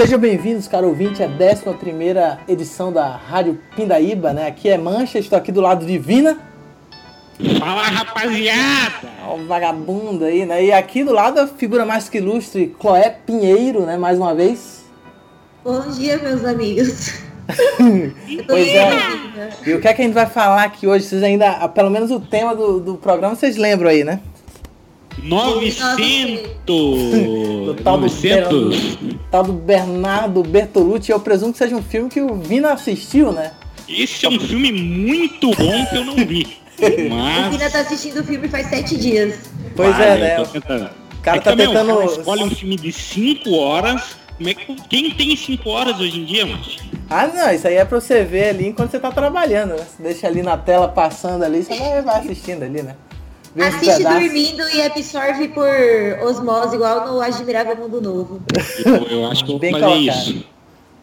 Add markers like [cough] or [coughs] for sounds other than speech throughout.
Sejam bem-vindos, caro ouvinte, à 11 edição da Rádio Pindaíba, né? Aqui é Mancha, estou aqui do lado de Vina. Fala, rapaziada! Ó, o vagabundo aí, né? E aqui do lado a figura mais que ilustre, Cloé Pinheiro, né? Mais uma vez. Bom dia, meus amigos. [laughs] pois é. E o que é que a gente vai falar aqui hoje? Vocês ainda, pelo menos o tema do, do programa, vocês lembram aí, né? 900! do tal, 900. Do, tal do Bernardo Bertolucci. Eu presumo que seja um filme que o Vina assistiu, né? Esse é um filme muito bom que eu não vi. Mas... O Vina tá assistindo o filme faz sete dias. Pois é, né? O cara é tá tentando. Cara escolhe um filme de 5 horas. Como é que... Quem tem 5 horas hoje em dia, mano? Ah, não, isso aí é pra você ver ali enquanto você tá trabalhando, né? Você deixa ali na tela passando ali, você vai assistindo ali, né? Assiste dormindo e absorve por osmose, igual no Admirável Mundo Novo. Eu acho que eu vou fazer isso.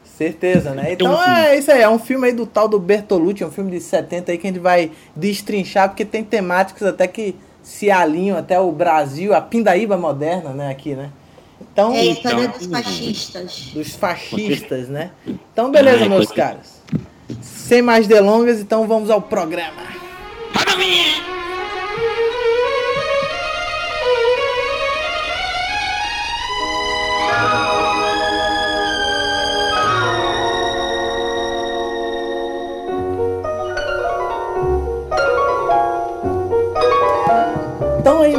Certeza, né? Então, então é isso aí, é um filme aí do tal do Bertolucci, um filme de 70 aí que a gente vai destrinchar, porque tem temáticas até que se alinham até o Brasil, a pindaíba moderna, né, aqui, né? Então, é a história então, dos fascistas. Dos fascistas, né? Então, beleza, Ai, meus caras. Sem mais delongas, então vamos ao programa. Para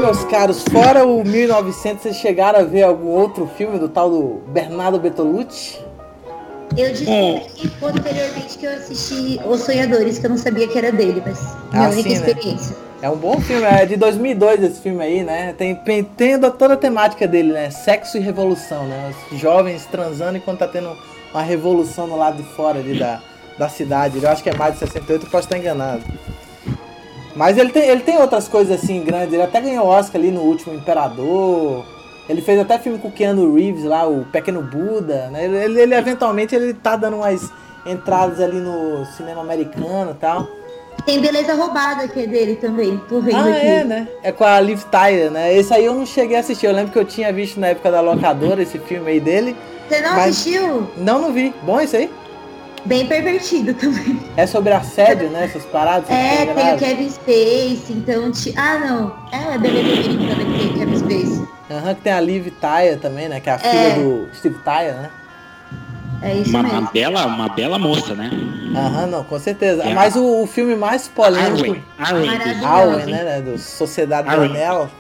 meus caros, fora o 1900, vocês chegaram a ver algum outro filme do tal do Bernardo Bertolucci? Eu descobri posteriormente que eu assisti Os Sonhadores, que eu não sabia que era dele, mas minha ah, única sim, né? experiência. Né? É um bom filme, é de 2002 esse filme aí, né? Tem, tem toda a temática dele, né? Sexo e revolução, né? Os jovens transando enquanto tá tendo uma revolução no lado de fora ali da, da cidade. Eu acho que é mais de 68, eu posso estar enganado. Mas ele tem, ele tem outras coisas assim grandes. Ele até ganhou Oscar ali no último Imperador. Ele fez até filme com o Keanu Reeves lá, o Pequeno Buda. Né? Ele, ele, ele, eventualmente ele tá dando umas entradas ali no cinema americano e tal. Tem Beleza Roubada que é dele também, tô vendo ah, aqui. é, né? É com a Liv Tyler, né? Esse aí eu não cheguei a assistir. Eu lembro que eu tinha visto na época da locadora esse filme aí dele. Você não assistiu? Não, não vi. Bom isso aí? Bem pervertido também. É sobre assédio, né? Essas paradas? É, tem o Kevin Space, então... Ti... Ah, não. É a beleza americana que tem Kevin Space. Aham, uhum, que tem a Liv Tyler também, né? Que é a é. filha do Steve Tyler, né? É isso uma, mesmo. Uma bela, uma bela moça, né? Aham, não, com certeza. É Mas o, o, filme mais polêmico... Arwen. Arwen, né, né? Do Sociedade Arwen. do Anel.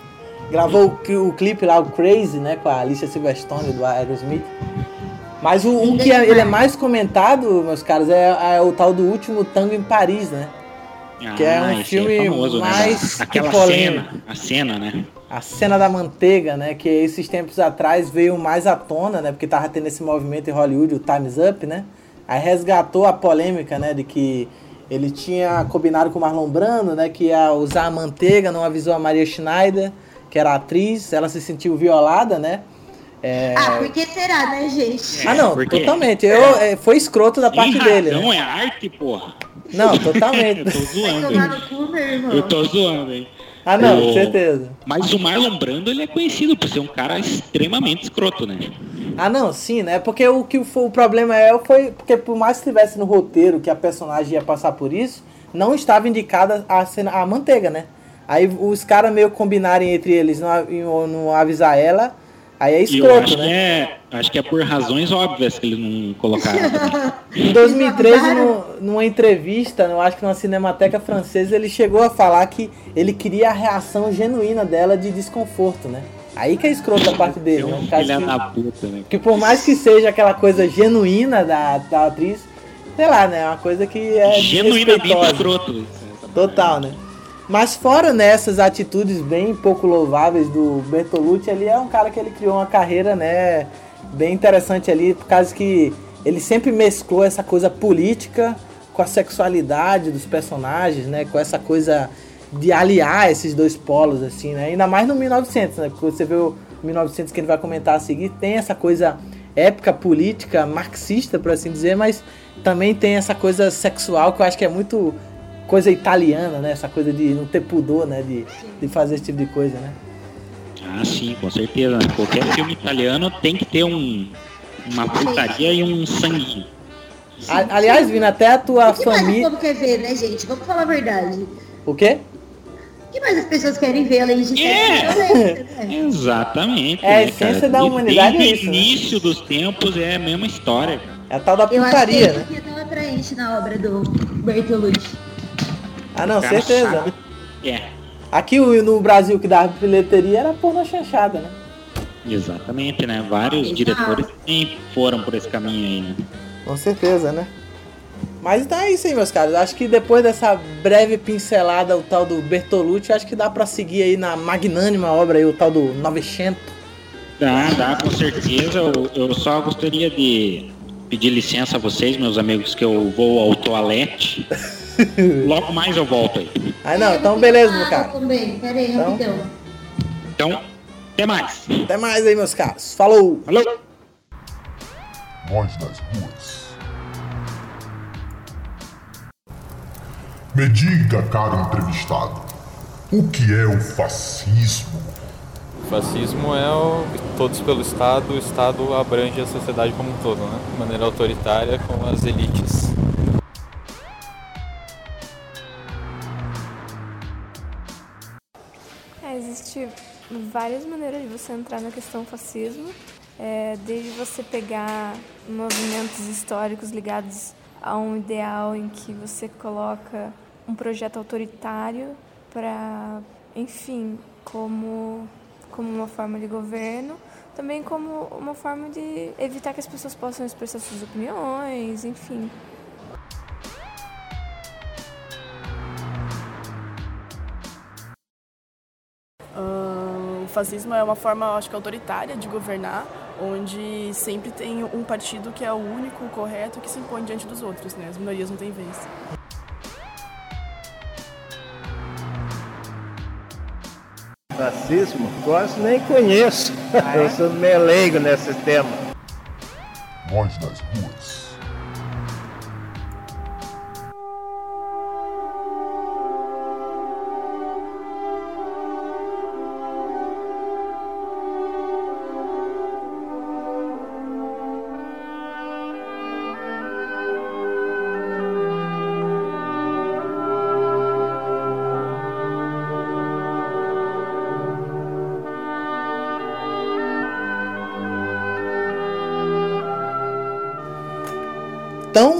Gravou o, o clipe lá, o Crazy, né? Com a Alicia Silverstone do Aerosmith. Mas o, um que é, ele é mais comentado, meus caros, é, é, o tal do último Tango em Paris, né? Ah, que é um é filme é famoso, né? mais né? aquela cena, a cena, né? A cena da manteiga, né? Que esses tempos atrás veio mais à tona, né? Porque tava tendo esse movimento em Hollywood, o Times Up, né? Aí resgatou a polêmica, né? De que ele tinha combinado com o Marlon Brando, né? Que ia usar a manteiga, não avisou a Maria Schneider, que era atriz, ela se sentiu violada, né? É... Ah, por que será, né, gente? ah, não, totalmente. Eu, é, foi escroto da parte dele. Não né? é arte, porra. Não, totalmente. [laughs] eu tô zoando. Cu, eu tô zoando, hein? Ah, não, com certeza. Mas o Marlon Brando, ele é conhecido por ser um cara extremamente escroto, né? Ah, não, sim, né? Porque o que foi, o problema é foi porque por mais que estivesse no roteiro que a personagem ia passar por isso, não estava indicada a, cena, a manteiga, né? Aí os caras meio combinarem entre eles não, não avisar ela Aí é escroto, acho né? Que é, acho que é por razões óbvias que ele não colocaram. [laughs] em 2013, no, numa entrevista, eu acho que numa cinemateca francesa, ele chegou a falar que ele queria a reação genuína dela de desconforto, né? Aí que é escroto da parte dele, né? Um que, puta, né? que por mais que seja aquela coisa genuína da, da atriz, sei lá, né? É uma coisa que é Genuinamente escroto. Total, né? Mas fora nessas atitudes bem pouco louváveis do Bertolucci, ele é um cara que ele criou uma carreira, né, bem interessante ali, por causa que ele sempre mesclou essa coisa política com a sexualidade dos personagens, né? Com essa coisa de aliar esses dois polos, assim, né? Ainda mais no 1900, né? Porque você vê o 1900 que ele vai comentar a seguir, tem essa coisa épica política marxista, por assim dizer, mas também tem essa coisa sexual que eu acho que é muito coisa italiana, né? Essa coisa de não ter pudor, né? De, de fazer esse tipo de coisa, né? Ah, sim, com certeza. Né? Qualquer filme italiano tem que ter um, uma putaria e um sanguinho. Aliás, Vina, até a tua o que família. Mais o povo quer ver, né, gente? Vamos falar a verdade. O quê? O que mais as pessoas querem ver além de é. violência, né? Exatamente. É a né, essência cara? da humanidade Desde é isso. o né? início dos tempos é a mesma história. É a tal da Eu putaria, acho que né? é tão atraente na obra do Bertolucci. Ah, não, certeza. sabe? É. Aqui no Brasil que dava bilheteria era porno chanchada, né? Exatamente, né? Vários Exato. diretores também foram por esse caminho aí, né? Com certeza, né? Mas então é isso aí, meus caros. Acho que depois dessa breve pincelada, o tal do Bertolucci, acho que dá pra seguir aí na magnânima obra aí, o tal do Novecento. Dá, dá, com certeza. Eu, eu só gostaria de pedir licença a vocês, meus amigos, que eu vou ao toalete. [laughs] [laughs] Logo mais eu volto aí. Ah, não, então beleza, meu cara. Também. Pera aí, Então. rapidão. Então, até mais. Até mais aí, meus caros. Falou! Falou! Voz das ruas. Me diga, caro entrevistado, o que é o fascismo? O fascismo é o todos pelo Estado, o Estado abrange a sociedade como um todo, né? De maneira autoritária com as elites. Existe várias maneiras de você entrar na questão fascismo, é, desde você pegar movimentos históricos ligados a um ideal em que você coloca um projeto autoritário para, enfim, como, como uma forma de governo, também como uma forma de evitar que as pessoas possam expressar suas opiniões, enfim. Fascismo é uma forma, acho que autoritária de governar, onde sempre tem um partido que é o único, o correto, que se impõe diante dos outros, né? As minorias não têm vez. Fascismo? Quase nem conheço. Eu sou meio leigo nesse tema. Voz das ruas.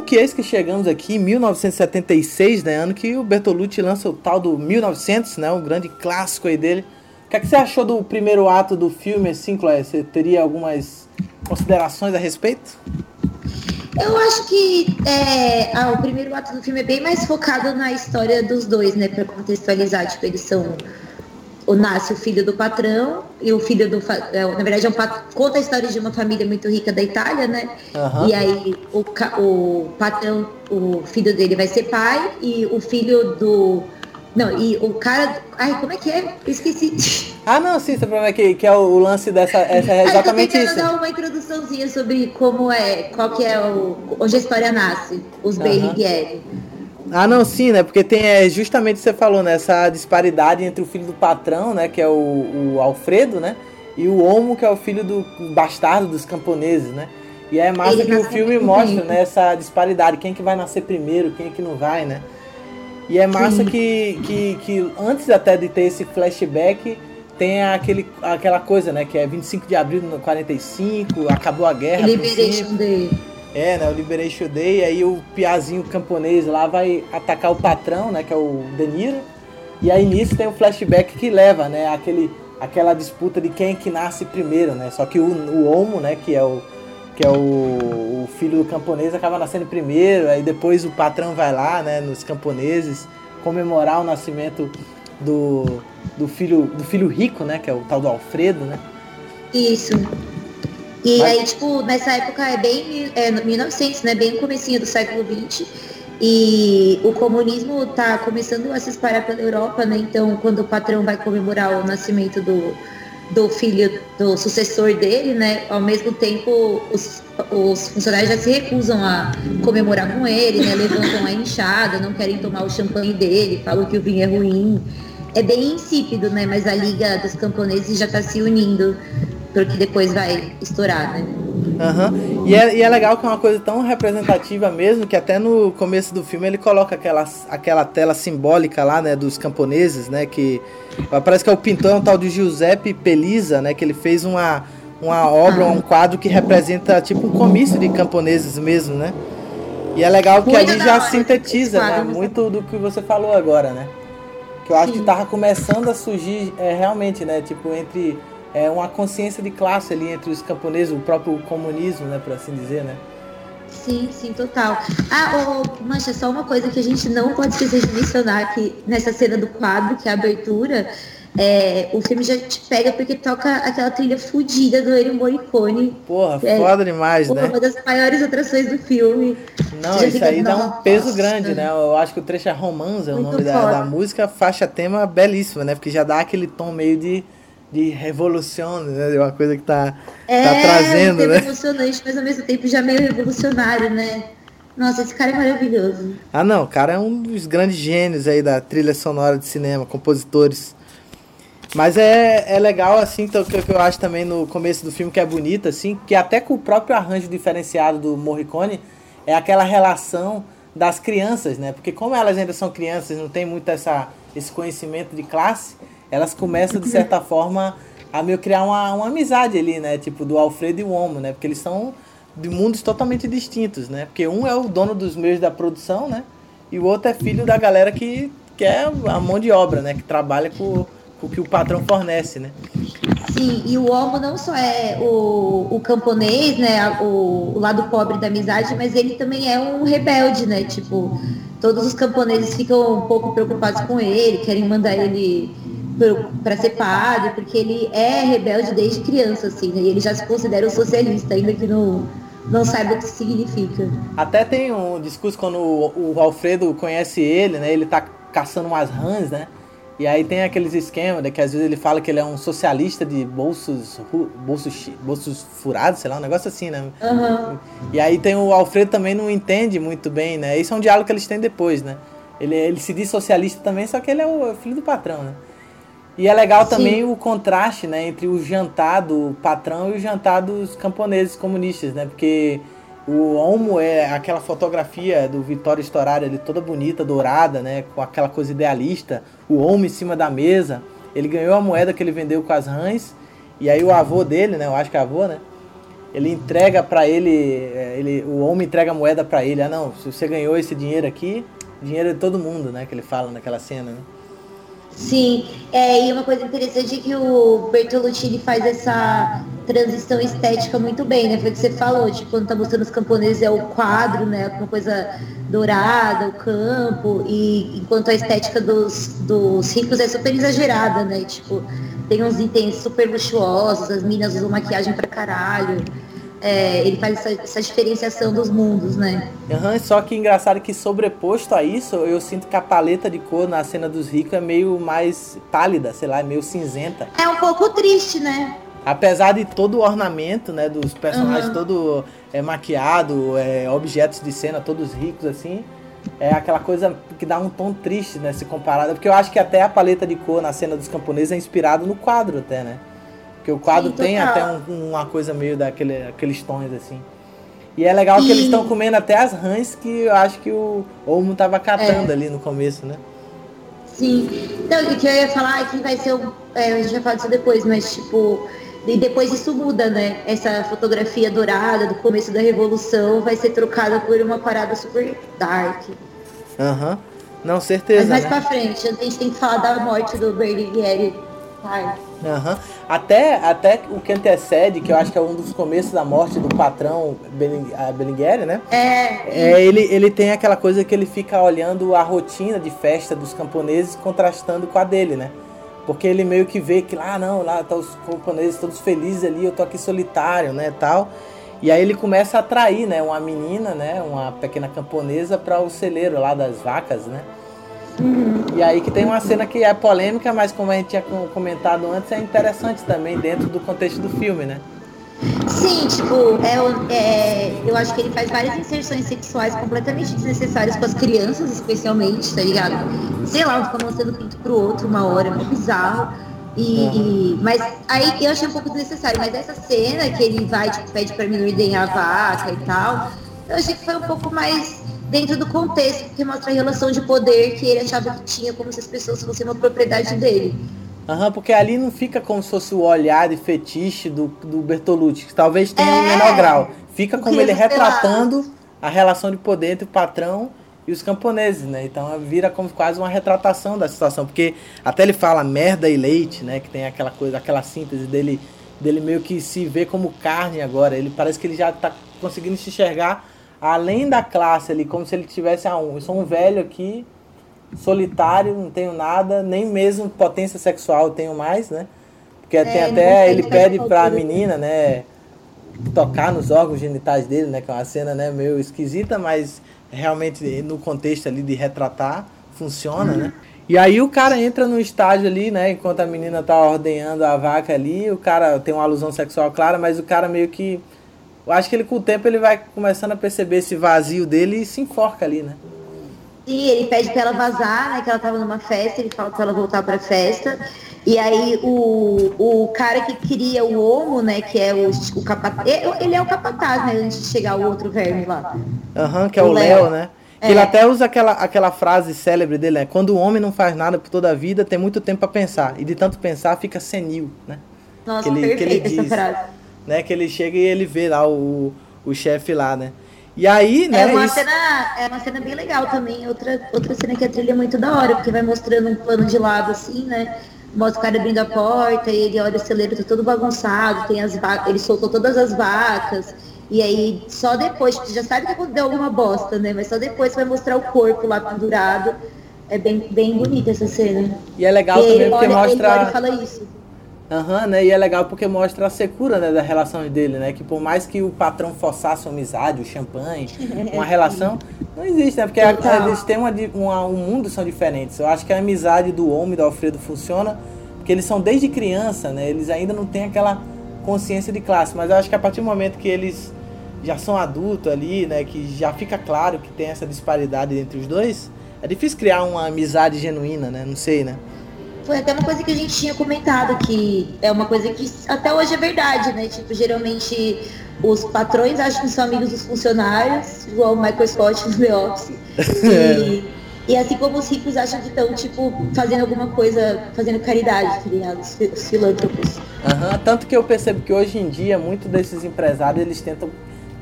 Que eis que chegamos aqui em 1976, né? Ano que o Bertolucci lança o tal do 1900, né? Um grande clássico aí dele. O que, é que você achou do primeiro ato do filme, assim, Chloé? Você teria algumas considerações a respeito? Eu acho que é, ah, o primeiro ato do filme é bem mais focado na história dos dois, né? Pra contextualizar, tipo, eles são. O nasce o filho do patrão e o filho do. é, Na verdade, é um conta a história de uma família muito rica da Itália, né? Aham. E aí o, o patrão, o filho dele vai ser pai e o filho do. Não, e o cara. Ai, como é que é? Esqueci. Ah, não, sim, você problema que, que é o, o lance dessa. [laughs] Essa, é Ah, eu tô exatamente tentando isso. dar uma introduçãozinha sobre como é, qual que é o. Onde a história nasce, os Berlighieri. Ah, não, sim, né? Porque tem é, justamente o que você falou, né? Essa disparidade entre o filho do patrão, né? Que é o, o Alfredo, né? E o Homo, que é o filho do bastardo dos camponeses, né? E é massa Ele que o filme mostra, né? Essa disparidade. Quem que vai nascer primeiro, quem que não vai, né? E é massa que, que, que antes até de ter esse flashback, tem aquele, aquela coisa, né? Que é 25 de abril de 45, acabou a guerra. Liberation Day. É, né? O Liberation Day, aí o piazinho camponês lá vai atacar o patrão, né? Que é o De Niro. E aí nisso tem um flashback que leva, né? Aquele, aquela disputa de quem que nasce primeiro, né? Só que o, o Homo, né? Que é o que é o, o filho do camponês acaba nascendo primeiro, aí depois o patrão vai lá, né? Nos camponeses comemorar o nascimento do, do filho do filho rico, né? Que é o tal do Alfredo, né? Isso. E Mas- aí, tipo, nessa época é bem é, no 1900, né? Bem comecinho do século XX. E o comunismo está começando a se espalhar pela Europa, né? Então, quando o patrão vai comemorar o nascimento do, do filho, do sucessor dele, né? Ao mesmo tempo, os, os funcionários já se recusam a comemorar com ele, né? Levantam a enxada, não querem tomar o champanhe dele, falam que o vinho é ruim. É bem insípido, né? Mas a Liga dos Camponeses já está se unindo, porque depois vai estourar, né? Uhum. E, é, e é legal que é uma coisa tão representativa mesmo, que até no começo do filme ele coloca aquela, aquela tela simbólica lá, né, dos camponeses, né, que parece que é o pintor, é um tal de Giuseppe Pelisa, né, que ele fez uma, uma obra, um quadro que representa tipo um comício de camponeses mesmo, né. E é legal que ali já sintetiza né, muito do que você falou agora, né. Que eu acho Sim. que tava começando a surgir é, realmente, né, tipo, entre é, uma consciência de classe ali entre os camponeses, o próprio comunismo, né, por assim dizer, né? Sim, sim, total. Ah, oh, Mancha, só uma coisa que a gente não pode esquecer de mencionar que nessa cena do quadro, que é a abertura, é, o filme já te pega porque toca aquela trilha fodida do Ennio Morricone. Porra, é, foda demais, porra, né? Uma das maiores atrações do filme. Não, isso aí dá um peso grande, né? Eu acho que o trecho é Romanza, é o nome da, da, música, faixa tema belíssima, né? Porque já dá aquele tom meio de de revolução, né? De uma coisa que tá, é, tá trazendo, né? emocionante, mas ao mesmo tempo já meio revolucionário, né? Nossa, esse cara é maravilhoso. Ah, não, o cara é um dos grandes gênios aí da trilha sonora de cinema, compositores. Mas é, é legal, assim, então, que, que eu acho também no começo do filme que é bonito, assim, que até com o próprio arranjo diferenciado do Morricone, é aquela relação das crianças, né? Porque como elas ainda são crianças, não tem muito essa, esse conhecimento de classe, elas começam, de certa forma, a meio criar uma, uma amizade ali, né? Tipo, do Alfredo e o Homo, né? Porque eles são de mundos totalmente distintos, né? Porque um é o dono dos meios da produção, né? E o outro é filho da galera que, que é a mão de obra, né? Que trabalha com, com o que o patrão fornece, né? Sim, e o Homo não só é o, o camponês, né? O, o lado pobre da amizade, mas ele também é um rebelde, né? Tipo, todos os camponeses ficam um pouco preocupados com ele, querem mandar ele para ser padre, porque ele é rebelde desde criança, assim, né? E ele já se considera um socialista, ainda que não, não saiba o que significa. Até tem um discurso quando o, o Alfredo conhece ele, né? Ele tá caçando umas rãs, né? E aí tem aqueles esquemas, né, que às vezes ele fala que ele é um socialista de bolsos, bolsos, bolsos furados, sei lá, um negócio assim, né? Uhum. E aí tem o Alfredo também não entende muito bem, né? Isso é um diálogo que eles têm depois, né? Ele, ele se diz socialista também, só que ele é o filho do patrão, né? E é legal Sim. também o contraste, né, entre o jantar do patrão e o jantar dos camponeses comunistas, né? Porque o Homo é aquela fotografia do Vitório Storari ali toda bonita, dourada, né, com aquela coisa idealista, o Homo em cima da mesa. Ele ganhou a moeda que ele vendeu com as rãs, e aí o avô dele, né, eu acho que é avô, né? Ele entrega para ele, é, ele, o homem entrega a moeda para ele. Ah, não, se você ganhou esse dinheiro aqui, dinheiro é de todo mundo, né, que ele fala naquela cena, né? Sim, é, e uma coisa interessante é que o Bertolucci faz essa transição estética muito bem, né? Foi o que você falou, tipo, quando tá mostrando os camponeses é o quadro, né? Uma coisa dourada, o campo, e enquanto a estética dos, dos ricos é super exagerada, né? Tipo, tem uns itens super luxuosos, as minas usam maquiagem pra caralho é, ele faz essa, essa, diferenciação dos mundos, né? Uhum, só que engraçado que sobreposto a isso, eu sinto que a paleta de cor na cena dos ricos é meio mais pálida, sei lá, é meio cinzenta. É um pouco triste, né? Apesar de todo o ornamento, né, dos personagens uhum. todo é, maquiado, é, objetos de cena todos ricos assim, é aquela coisa que dá um tom triste, né, se comparado, porque eu acho que até a paleta de cor na cena dos camponeses é inspirado no quadro até, né? Porque o quadro Sim, tem até um, uma coisa meio daquele, aqueles tons assim. E é legal e... que eles estão comendo até as rãs que eu acho que o Olmo tava catando é. ali no começo, né? Sim. Então, o que eu ia falar é que vai ser o. É, a gente vai falar disso depois, mas tipo. E depois isso muda, né? Essa fotografia dourada do começo da Revolução vai ser trocada por uma parada super dark. Aham. Uhum. Não, certeza. Mas mais né? pra frente, a gente tem que falar da morte do Berlingueri. Uhum. Até, até o que antecede, que eu acho que é um dos começos da morte do patrão Belingueri, né? É. é ele, ele tem aquela coisa que ele fica olhando a rotina de festa dos camponeses contrastando com a dele, né? Porque ele meio que vê que lá, ah, não, lá tá os camponeses todos felizes ali, eu tô aqui solitário, né, tal. E aí ele começa a atrair, né, uma menina, né, uma pequena camponesa para o celeiro lá das vacas, né? Uhum. E aí que tem uma cena que é polêmica, mas como a gente tinha comentado antes, é interessante também dentro do contexto do filme, né? Sim, tipo, é, é, eu acho que ele faz várias inserções sexuais completamente desnecessárias com as crianças, especialmente, tá ligado? Sei lá, fica mostrando pinto pro outro uma hora, é muito bizarro. E, e, mas aí eu achei um pouco desnecessário, mas essa cena que ele vai, tipo, pede pra mim ordenhar a vaca e tal, eu achei que foi um pouco mais dentro do contexto, porque mostra a relação de poder que ele achava que tinha, como se as pessoas fossem uma propriedade dele. Aham, uhum, porque ali não fica como se fosse o olhar de fetiche do, do Bertolucci, que talvez tenha é, em menor grau. Fica como ele retratando a relação de poder entre o patrão e os camponeses, né? Então vira como quase uma retratação da situação, porque até ele fala merda e leite, né? Que tem aquela coisa, aquela síntese dele, dele meio que se vê como carne agora. Ele parece que ele já está conseguindo se enxergar além da classe ali, como se ele tivesse a ah, um. Eu sou um velho aqui, solitário, não tenho nada, nem mesmo potência sexual tenho mais, né? Porque é, tem até ele pede para a menina, né, tocar nos órgãos genitais dele, né, que é uma cena, né, meio esquisita, mas realmente no contexto ali de retratar funciona, né? E aí o cara entra no estágio ali, né, enquanto a menina tá ordenhando a vaca ali, o cara tem uma alusão sexual clara, mas o cara meio que eu acho que ele com o tempo ele vai começando a perceber esse vazio dele e se enforca ali, né? Sim, ele pede pra ela vazar, né? Que ela tava numa festa, ele fala pra ela voltar pra festa. E aí o, o cara que cria o homo, né? Que é o, o capataz. Ele é o capataz, né? Antes de chegar o outro verme lá. Aham, uhum, que é o, o Léo, né? É. Ele até usa aquela, aquela frase célebre dele, né? Quando o homem não faz nada por toda a vida, tem muito tempo para pensar. E de tanto pensar, fica senil, né? Nossa, que ele, perfeita que ele diz. essa frase né? Que ele chega e ele vê lá o, o chefe lá, né? E aí, né? É uma, isso... cena, é uma cena bem legal também. Outra, outra cena que a trilha é muito da hora, porque vai mostrando um plano de lado assim, né? Mostra o cara abrindo a porta e ele olha o celeiro, tá todo bagunçado, tem as vacas, ele soltou todas as vacas. E aí, só depois, tipo, já sabe que deu alguma bosta, né? Mas só depois vai mostrar o corpo lá pendurado. É bem, bem bonita essa cena. E é legal e também porque olha, mostra. Ele olha e fala isso. Aham, uhum, né? E é legal porque mostra a secura né, da relação dele, né? Que por mais que o patrão forçasse uma amizade, o champanhe, [laughs] uma relação, não existe, né? Porque a, eles têm uma, uma, um mundo são diferentes. Eu acho que a amizade do homem e do Alfredo funciona porque eles são desde criança, né? Eles ainda não têm aquela consciência de classe, mas eu acho que a partir do momento que eles já são adultos ali, né? Que já fica claro que tem essa disparidade entre os dois, é difícil criar uma amizade genuína, né? Não sei, né? Foi até uma coisa que a gente tinha comentado, que é uma coisa que até hoje é verdade, né? Tipo, geralmente os patrões acham que são amigos dos funcionários, igual o Michael Scott no The Office. [laughs] E, e assim como os ricos acham que estão, tipo, fazendo alguma coisa, fazendo caridade, tá ligado? Os, os filântropos. Uhum, tanto que eu percebo que hoje em dia, muitos desses empresários, eles tentam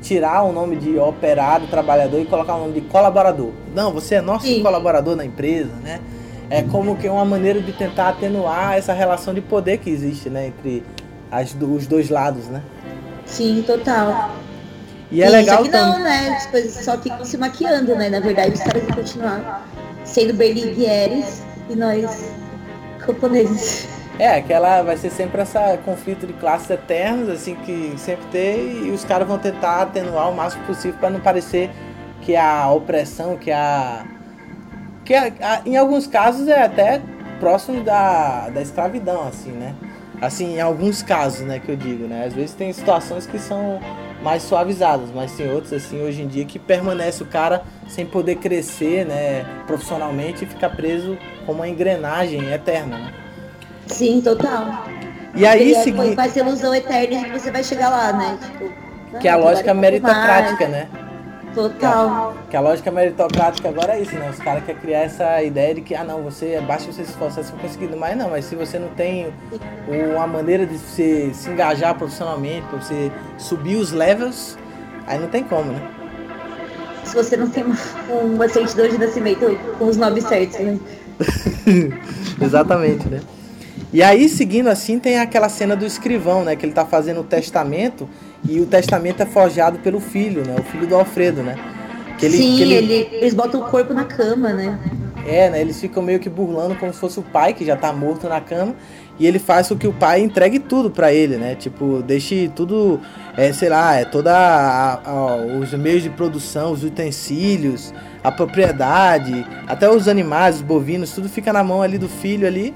tirar o nome de operário, trabalhador e colocar o nome de colaborador. Não, você é nosso Sim. colaborador na empresa, né? É como que uma maneira de tentar atenuar essa relação de poder que existe, né, entre as, os dois lados, né? Sim, total. E é legal que não, né? As coisas só ficam se maquiando, né? Na verdade, os caras vão continuar sendo berlingueres e nós camponeses. É, aquela vai ser sempre essa conflito de classes eternos, assim, que sempre tem, e os caras vão tentar atenuar o máximo possível para não parecer que a opressão, que a que em alguns casos é até próximo da, da escravidão, assim, né? Assim, em alguns casos, né, que eu digo, né? Às vezes tem situações que são mais suavizadas, mas tem outros, assim, hoje em dia que permanece o cara sem poder crescer, né, profissionalmente e ficar preso como uma engrenagem eterna, né? Sim, total. E aí, é, segui... vai ser ilusão eterna que você vai chegar lá, né? Tipo, que é a lógica meritocrática, né? Total. Que a, lógica meritocrática agora é isso, né? Os caras querem criar essa ideia de que, ah não, você basta você se esforçar se for conseguindo mais, não, mas se você não tem uma maneira de você se engajar profissionalmente, para você subir os levels, aí não tem como, né? Se você não tem uma certidão de nascimento com os nomes certos, né? [laughs] Exatamente, né? E aí, seguindo assim, tem aquela cena do escrivão, né? Que ele tá fazendo o testamento e o testamento é forjado pelo filho, né? O filho do Alfredo, né? Que ele, Sim, que ele... Ele, eles botam o corpo na cama, né? É, né? Eles ficam meio que burlando como se fosse o pai que já tá morto na cama. E ele faz com que o pai entregue tudo para ele, né? Tipo, deixe tudo, é, sei lá, é toda a, a, os meios de produção, os utensílios, a propriedade, até os animais, os bovinos, tudo fica na mão ali do filho ali.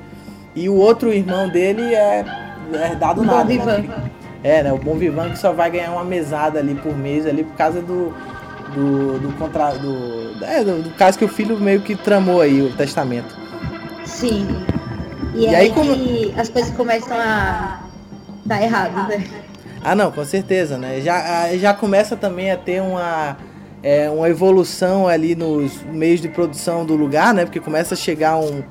E o outro irmão dele é, é dado nada. Né? É, né? O Bom Vivan que só vai ganhar uma mesada ali por mês ali por causa do do do contra do, é, do, do caso que o filho meio que tramou aí o testamento. Sim. E, E aí, aí como- que as coisas começam a dar errado, né? Ah, não, com certeza, né? Já, já começa também a ter uma, é, uma evolução ali nos meios de produção do lugar, né? Porque começa a chegar um,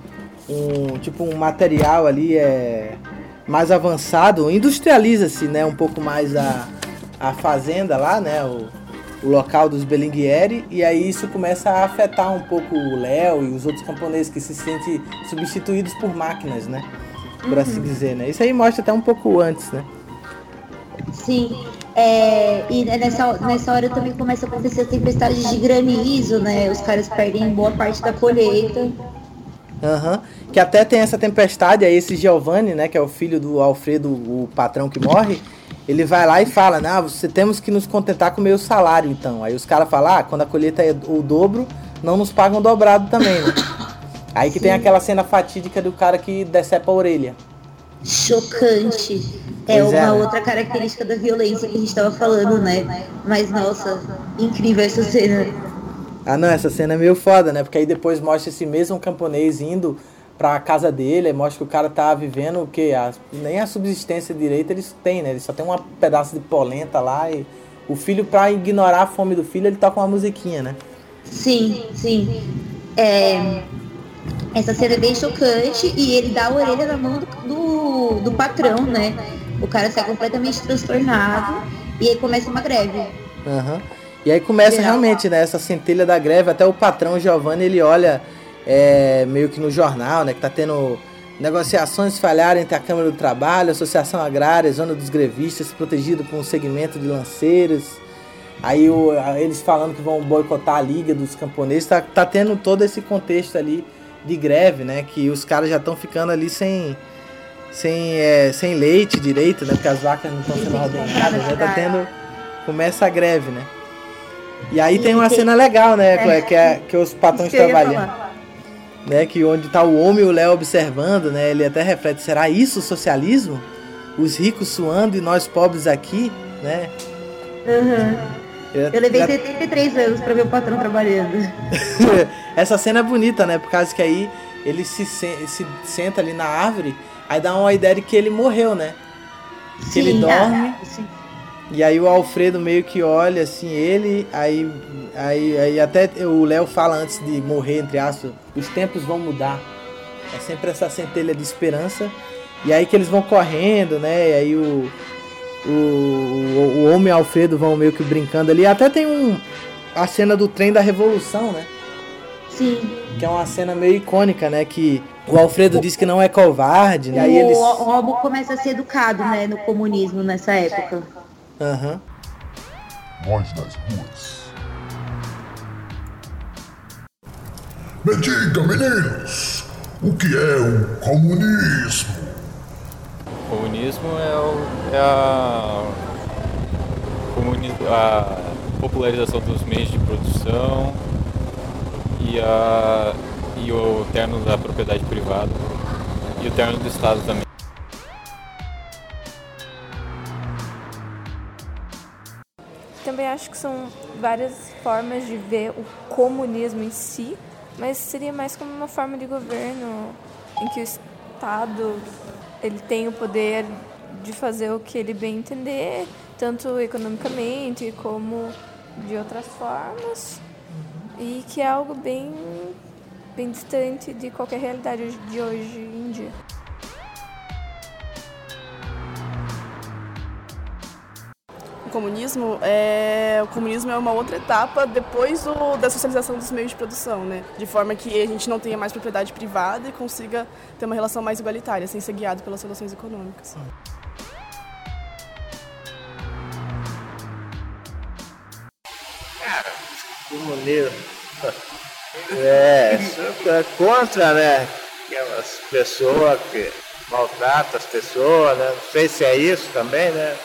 um tipo um material ali é, mais avançado, industrializa-se, né? Um pouco mais a, a fazenda lá, né? O, o local dos Belinguieri e aí isso começa a afetar um pouco o Léo e os outros camponeses que se sentem substituídos por máquinas, né? Por assim dizer, né? Isso aí mostra até um pouco antes, né? Sim. É, e nessa, nessa hora também começa a acontecer tempestades de granizo, né? Os caras perdem boa parte da colheita. Aham. Que até tem essa tempestade, aí esse Giovanni, né, que é o filho do Alfredo, o patrão que morre, ele vai lá e fala, né, ah, você temos que nos contentar com o meu salário, então. Aí os caras falam, ah, quando a colheita é o dobro, não nos pagam dobrado também, né? Aí que tem aquela cena fatídica do cara que decepa a orelha. Chocante. É Pois é, uma né? outra característica da violência que a gente tava falando, né? Mas nossa, incrível essa cena. Ah, não, essa cena é meio foda, né? Porque aí depois mostra esse mesmo camponês indo pra casa dele, mostra que o cara tá vivendo o quê? A- nem a subsistência direita eles têm, né? Eles só tem um pedaço de polenta lá e o filho, pra ignorar a fome do filho, ele toca uma musiquinha, né? Sim, sim. É, essa cena é bem chocante e ele dá a orelha na mão do, do, do patrão, né? O cara sai completamente transtornado e aí começa uma greve. Aham. E aí começa Geral. realmente, né, essa centelha da greve, até o patrão Giovanni, ele olha é, meio que no jornal, né, que tá tendo negociações falharam entre a Câmara do Trabalho, Associação Agrária, Zona dos Grevistas, protegido por um segmento de lanceiros. Aí o- eles falando que vão boicotar a Liga dos Camponeses, tá, tá tendo todo esse contexto ali de greve, né, que os caras já estão ficando ali sem... Sem, é, sem leite direito, né? Porque as vacas não estão sendo ordenadas, já tá tendo. Começa a greve, né? E aí tem uma cena legal, né? É. Que, é, que os patrões eu falar. Né? Que onde tá o homem e o Léo observando, né? Ele até reflete, será isso socialismo? Os ricos suando e nós pobres aqui, né? Eu levei 73 anos pra ver o patrão trabalhando. [laughs] Essa cena é bonita, né? Por causa que aí ele se, se, se senta ali na árvore, aí dá uma ideia de que ele morreu, né? Que ele Sim, dorme. ah, sim. E aí o Alfredo meio que olha assim ele, aí, aí, aí até o Léo fala antes de morrer, entre aspas, os tempos vão mudar. É sempre essa centelha de esperança. E aí que eles vão correndo, né? E aí o, o, o, o homem e o Alfredo vão meio que brincando ali. Até tem um a cena do trem da revolução, né? Sim. Que é uma cena meio icônica, né? Que o Alfredo diz que não é covarde, né? E aí eles. O, o homem começa a ser educado, né, no comunismo nessa época. Aham. Nós nas ruas. Me diga, meninos, o que é o comunismo? O comunismo é, o, é a, comuni- a popularização dos meios de produção e, a, e o termo da propriedade privada e o termo do Estado também. Também acho que são várias formas de ver o comunismo em si, mas seria mais como uma forma de governo em que o Estado ele tem o poder de fazer o que ele bem entender, tanto economicamente como de outras formas, e que é algo bem, bem distante de qualquer realidade de hoje em dia. O comunismo é o comunismo é uma outra etapa depois do, da socialização dos meios de produção, né? De forma que a gente não tenha mais propriedade privada e consiga ter uma relação mais igualitária, sem ser guiado pelas relações econômicas. Que maneiro. É, é contra, né? Aquelas pessoas que maltratam as pessoas, né? Não sei se é isso também, né?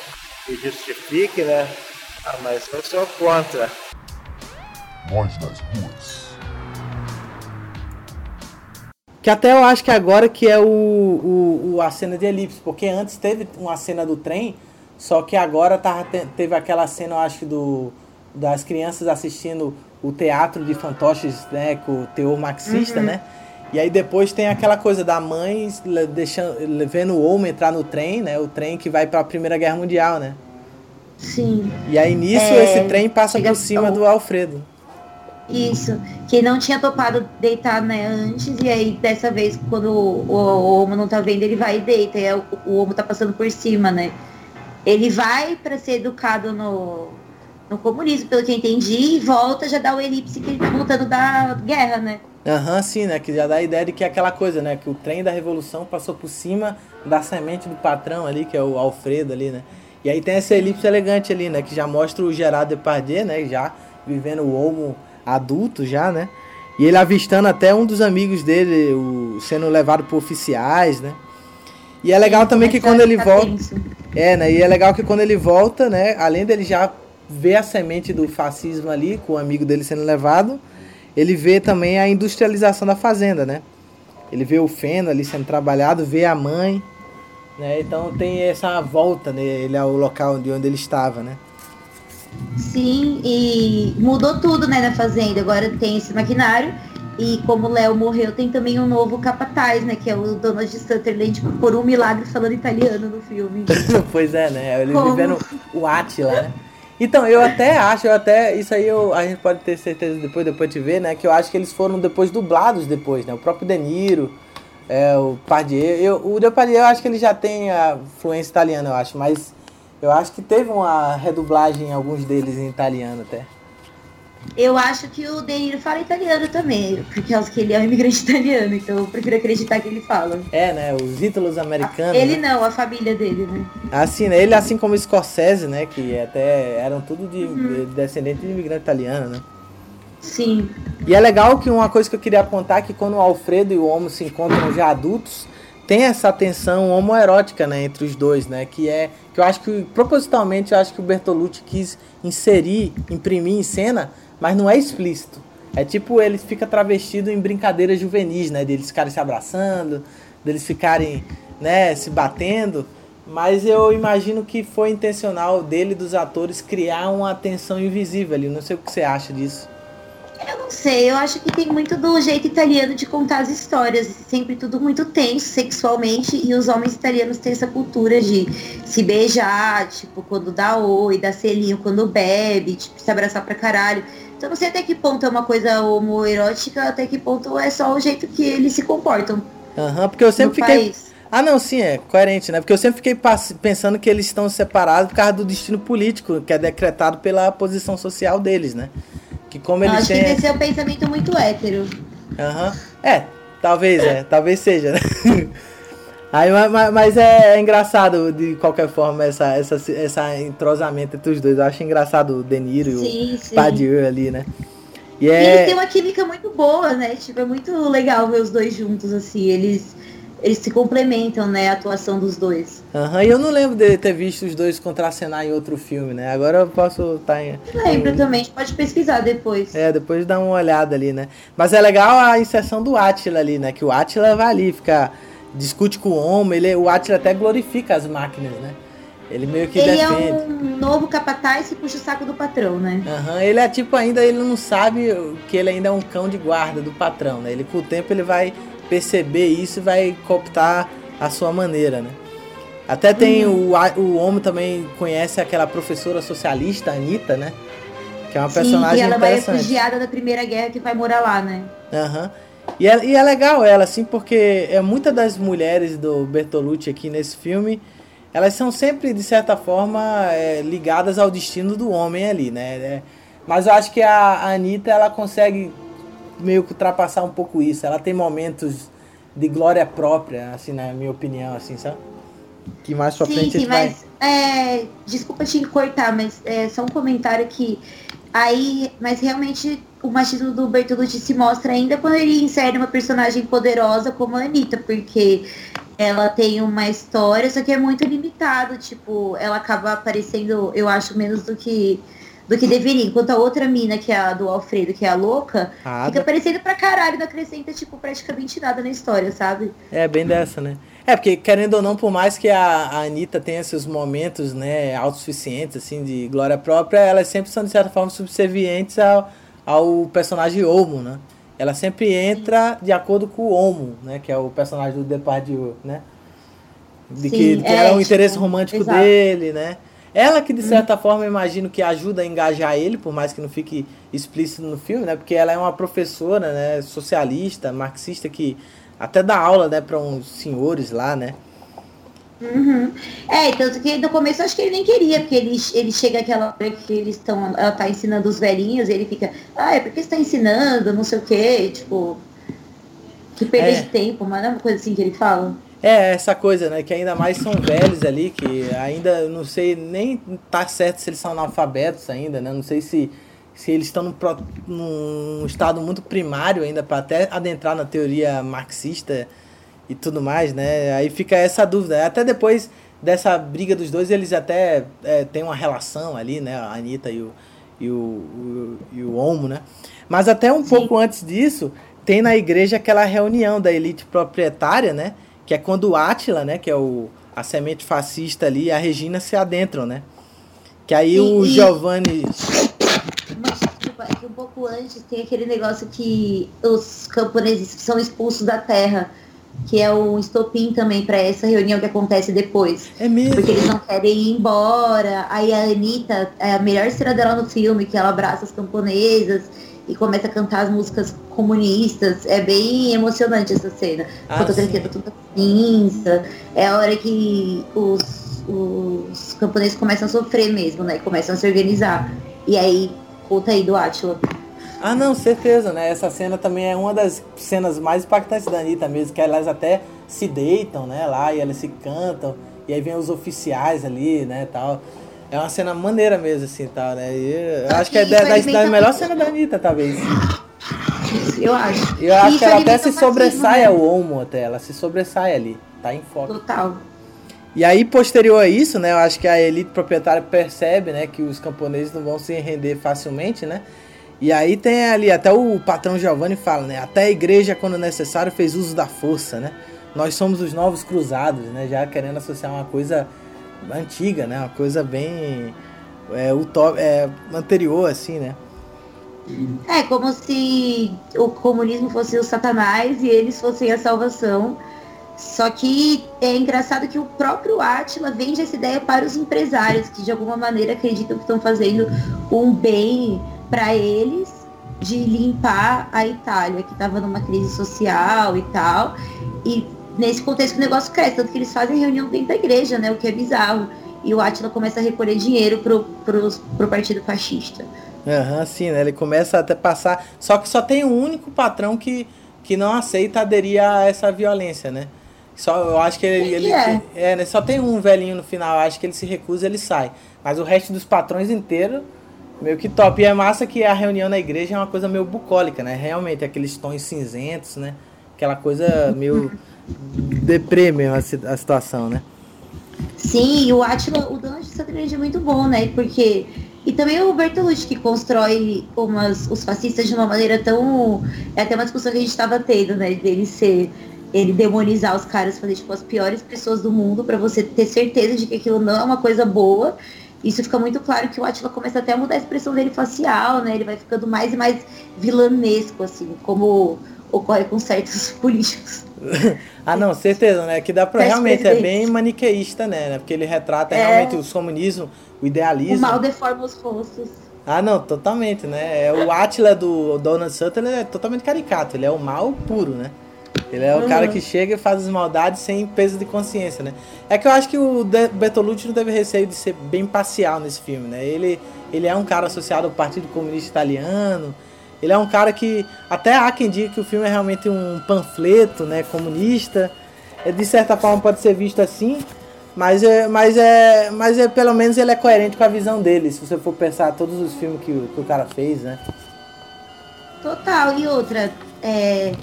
Que justifique, né? Ah, mas eu sou contra. Nós nas ruas. Que até eu acho que agora que é o, o, o- a cena de elipse, porque antes teve uma cena do trem, só que agora tava, te- teve aquela cena, eu acho que do, das crianças assistindo o teatro de fantoches, né, com o teor marxista, né? E aí depois tem aquela coisa da mãe deixando, vendo o homem entrar no trem, né? O trem que vai para a Primeira Guerra Mundial, né? Sim. E aí nisso É, esse trem passa por cima do Alfredo. Isso, que não tinha topado deitar né, antes, e aí dessa vez, quando o, o, o Homo não tá vendo, ele vai e deita, e aí o, o Homo tá passando por cima, né? Ele vai para ser educado no, no comunismo, pelo que eu entendi, e volta, já dá o elipse que ele tá voltando da guerra, né? Aham, sim, né? Que já dá a ideia de que é aquela coisa, né? Que o trem da revolução passou por cima da semente do patrão ali, que é o Alfredo ali, né? E aí tem essa elipse elegante ali, né? Que já mostra o Gerard Depardieu, né? Já vivendo o homo adulto já, né? E ele avistando até um dos amigos dele, o, sendo levado por oficiais, né? E é legal também que quando ele volta... É, né? E é legal que quando ele volta, né? Além dele já ver a semente do fascismo ali, com o amigo dele sendo levado, ele vê também a industrialização da fazenda, né? Ele vê o feno ali sendo trabalhado, vê a mãe, né? Então tem essa volta, né? Ele ao local de onde ele estava, né? Sim, e mudou tudo, né, na fazenda. Agora tem esse maquinário. E como o Léo morreu, tem também um novo capataz, né? Que é o Donald Sutherland, por um milagre falando italiano no filme. [laughs] pois é, né? Ele Como? o Átila, né? Então, eu até acho, eu até. Isso aí eu, a gente pode ter certeza depois, depois de ver, né? Que eu acho que eles foram depois dublados depois, né? O próprio De Niro, é, o Pardieu. Eu, o Depardieu eu acho que ele já tem a fluência italiana, eu acho, mas eu acho que teve uma redublagem em alguns deles em italiano até. Eu acho que o De Niro fala italiano também, por causa que ele é um imigrante [laughs] italiano, então eu prefiro acreditar que ele fala. É, né? Os ídolos americanos. Ele né? não, a família dele, né? Assim, né? Ele, assim como o Scorsese, né? Que até eram tudo de, de descendente de imigrante italiano, né? Sim. E é legal que uma coisa que eu queria apontar é que quando o Alfredo e o Homo se encontram já adultos, tem essa tensão homoerótica, né, entre os dois, né, que é que eu acho que propositalmente eu acho que o Bertolucci quis inserir, imprimir em cena, mas não é explícito. É tipo ele fica travestido em brincadeiras juvenis, né, deles ficarem se abraçando, deles ficarem, né, se batendo, mas eu imagino que foi intencional dele dos atores criar uma tensão invisível ali. Não sei o que você acha disso. Eu não sei, eu acho que tem muito do jeito italiano de contar as histórias, sempre tudo muito tenso sexualmente, e os homens italianos têm essa cultura de se beijar, tipo, quando dá oi, dá selinho quando bebe, tipo, se abraçar pra caralho. Então não sei até que ponto é uma coisa homoerótica, até que ponto é só o jeito que eles se comportam Aham, porque eu sempre fiquei. país. Ah, não, sim, é coerente, né? Porque eu sempre fiquei pensando que eles estão separados por causa do destino político, que é decretado pela posição social deles, né? Que como Eu eles acho têm. que esse é um pensamento muito hétero. Aham. É, talvez, é, talvez seja, né? [laughs] Aí, ma- ma- mas é, é engraçado, de qualquer forma, essa, essa, essa entrosamento entre os dois. Eu acho engraçado o De Niro e o. Pardieu ali, né? E E eles é. têm uma química muito boa, né? Tipo, é muito legal ver os dois juntos, assim. Eles, eles se complementam, né? A atuação dos dois. Aham, e eu não lembro de ter visto os dois contracenar em outro filme, né? Agora eu posso estar em. Lembro também, a gente pode pesquisar depois. É, depois dá uma olhada ali, né? Mas é legal a inserção do Atila ali, né? Que o Atila vai ali, fica. discute com o homem, ele, o Atila até glorifica as máquinas, né? Ele meio que Ele é defende. um novo capataz que puxa o saco do patrão, né? Aham, ele é tipo ainda, ele não sabe que ele ainda é um cão de guarda do patrão, né? Ele com o tempo ele vai perceber isso e vai cooptar a sua maneira, né? Até tem o, a- o homem também conhece aquela professora socialista, Anitta, né? Que é uma Sim, personagem e ela vai refugiada da Primeira Guerra que vai morar lá, né? Aham. E, é, e é legal ela, assim, porque é muitas das mulheres do Bertolucci aqui nesse filme, elas são sempre, de certa forma, é, ligadas ao destino do homem ali, né? É, mas eu acho que a, a Anitta, ela consegue meio que ultrapassar um pouco isso. Ela tem momentos de glória própria, assim, na minha opinião, assim, sabe? Que mais pra sim, frente sim, gente vai... mas é, desculpa te cortar, mas é só um comentário que aí, mas realmente o machismo do Bertolucci se mostra ainda quando ele insere uma personagem poderosa como a Anitta, porque ela tem uma história, só que é muito limitado, tipo, ela acaba aparecendo, eu acho, menos do que do que deveria. Enquanto a outra mina, que é a do Alfredo, que é a louca, Ah, fica aparecendo pra caralho, não acrescenta, tipo, praticamente nada na história, sabe? É, bem dessa, né? É, porque querendo ou não, por mais que a, a Anitta tenha seus momentos, né, autossuficientes, assim, de glória própria, elas sempre são, de certa forma, subservientes ao, ao personagem Homo, né? Ela sempre entra de acordo com o Homo, né? Que é o personagem do Depardieu, né? De que, Sim, que é, era o tipo, interesse romântico exato. dele, né? Ela que, de certa forma, imagino que ajuda a engajar ele, por mais que não fique explícito no filme, né? Porque ela é uma professora, né? Socialista, marxista, que até dá aula, né? Para uns senhores lá, né? Uhum. É, tanto que no começo eu acho que ele nem queria, porque ele, ele chega aquela hora que eles estão. Ela tá ensinando os velhinhos, e ele fica, ah, é porque você tá ensinando, não sei o quê, tipo. Que perda É. de tempo, mas não é uma coisa assim que ele fala. É, essa coisa, né? Que ainda mais são velhos ali, que ainda não sei nem tá certo se eles são analfabetos ainda, né? Não sei se, se eles estão num, num estado muito primário ainda para até adentrar na teoria marxista e tudo mais, né? Aí fica essa dúvida. Até depois dessa briga dos dois, eles até é, têm uma relação ali, né? A Anitta e o, e o, o, e o Homo, né? Mas até um pouco antes disso, tem na igreja aquela reunião da elite proprietária, né? Que é quando o Átila, né? Que é o, a semente fascista ali, e a Regina se adentram, né? Que aí E- o e- Giovanni. Mas, desculpa, é que um pouco antes tem aquele negócio que os camponeses são expulsos da terra, que é um estopim também para essa reunião que acontece depois. É mesmo. Porque eles não querem ir embora. Aí a Anitta, é a melhor cena dela no filme, que ela abraça as camponesas e começa a cantar as músicas comunistas. É bem emocionante essa cena. Ah, Fotografia tá toda cinza. É a hora que os, os camponeses começam a sofrer mesmo, né? Começam a se organizar. E aí, conta aí do Átila. Ah, não, certeza, né? Essa cena também é uma das cenas mais impactantes da Anitta mesmo, que elas até se deitam, né, lá, e elas se cantam, e aí vem os oficiais ali, né, tal. É uma cena maneira mesmo, assim, tal, né? E eu acho que é da, da, da melhor cena da Anitta, talvez. Eu acho. Eu acho que ela até se sobressai né? ao homo, até, ela se sobressai ali, tá em foco. Total. E aí, posterior a isso, né, eu acho que a elite proprietária percebe, né, que os camponeses não vão se render facilmente, né? E aí tem ali, até o patrão Giovanni fala, né, até a igreja, quando necessário, fez uso da força, né? Nós somos os novos cruzados, né, já querendo associar uma coisa antiga, né, uma coisa bem é, é, anterior, assim, né? É como se o comunismo fosse o satanás e eles fossem a salvação. Só que é engraçado que o próprio Átila vende essa ideia para os empresários, que de alguma maneira acreditam que estão fazendo um bem para eles de limpar a Itália, que estava numa crise social e tal. E nesse contexto o negócio cresce, tanto que eles fazem reunião dentro da igreja, né? O que é bizarro. E o Átila começa a recolher dinheiro pro, pros, pro partido fascista. Aham, sim, né? Ele começa até passar. Só que só tem um único patrão que, que não aceita aderir a essa violência, né? Só, eu acho que ele. Ele que é? é, né? Só tem um velhinho no final, eu acho que ele se recusa ele sai. Mas o resto dos patrões inteiro, meio que top. E é massa que a reunião na igreja é uma coisa meio bucólica, né? Realmente, aqueles tons cinzentos, né? Aquela coisa meio [laughs] deprê mesmo a, a situação, né? Sim, e o Átila, o dono de Santa Igreja é muito bom, né? Porque. E também o Bertolucci que constrói umas, os fascistas de uma maneira tão. É até uma discussão que a gente estava tendo, né? Dele ser. Ele demonizar os caras, fazer tipo as piores pessoas do mundo pra você ter certeza de que aquilo não é uma coisa boa. Isso fica muito claro que o Átila começa até a mudar a expressão dele facial, né? Ele vai ficando mais e mais vilanesco, assim, como ocorre com certos [laughs] políticos. [laughs] Ah, não, certeza, né? Que dá pra realmente é bem maniqueísta, né? né? Porque ele retrata É. realmente o comunismo, o O idealismo. mal deforma os rostos. Ah, não, totalmente, né? É, O Átila do Donald Sutton é totalmente caricato, ele é o mal puro, né? Ele é o Uhum. cara que chega e faz as maldades sem peso de consciência, né? É que eu acho que o De- Bertolucci não teve receio de ser bem parcial nesse filme, né? Ele, ele é um cara associado ao Partido Comunista Italiano, ele é um cara que até há quem diga que o filme é realmente um panfleto, né, comunista. É, de certa forma pode ser visto assim, mas é, mas é, mas é pelo menos ele é coerente com a visão dele, se você for pensar todos os filmes que, o- que o cara fez, né? Total, e outra, é,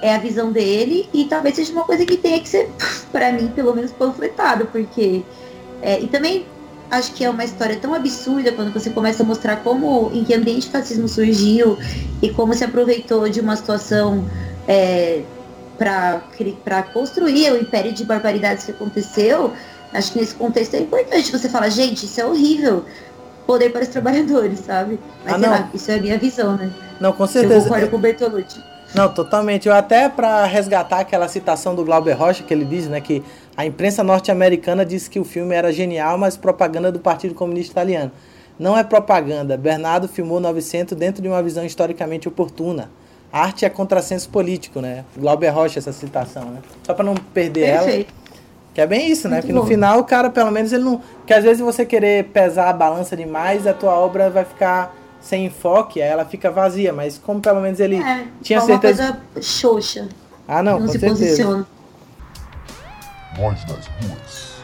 é a visão dele e talvez seja uma coisa que tenha que ser, [laughs] para mim, pelo menos panfletado, porque. É, e também acho que é uma história tão absurda quando você começa a mostrar como, em que ambiente o fascismo surgiu e como se aproveitou de uma situação é, para construir o império de barbaridades que aconteceu. Acho que nesse contexto é importante você falar, gente, isso é horrível. Poder para os trabalhadores, sabe? Mas Ah, sei não. lá, isso é a minha visão, né? Não, com Eu certeza. concordo com o Bertolucci. Não, totalmente. Eu até para resgatar aquela citação do Glauber Rocha que ele diz, né, que a imprensa norte-americana disse que o filme era genial, mas propaganda do Partido Comunista Italiano. Não é propaganda. Bernardo filmou 900 dentro de uma visão historicamente oportuna. Arte é contrassenso político, né? Glauber Rocha essa citação, né? Só para não perder ela. Perfeito. Que é bem isso, né? Muito Que no bom. final o cara, pelo menos, ele não. Porque às vezes você querer pesar a balança demais, a tua obra vai ficar sem enfoque, aí ela fica vazia. Mas como pelo menos ele É, tinha só certeza. uma coisa xoxa. Ah, não, não com se certeza. posiciona. Nós nas ruas.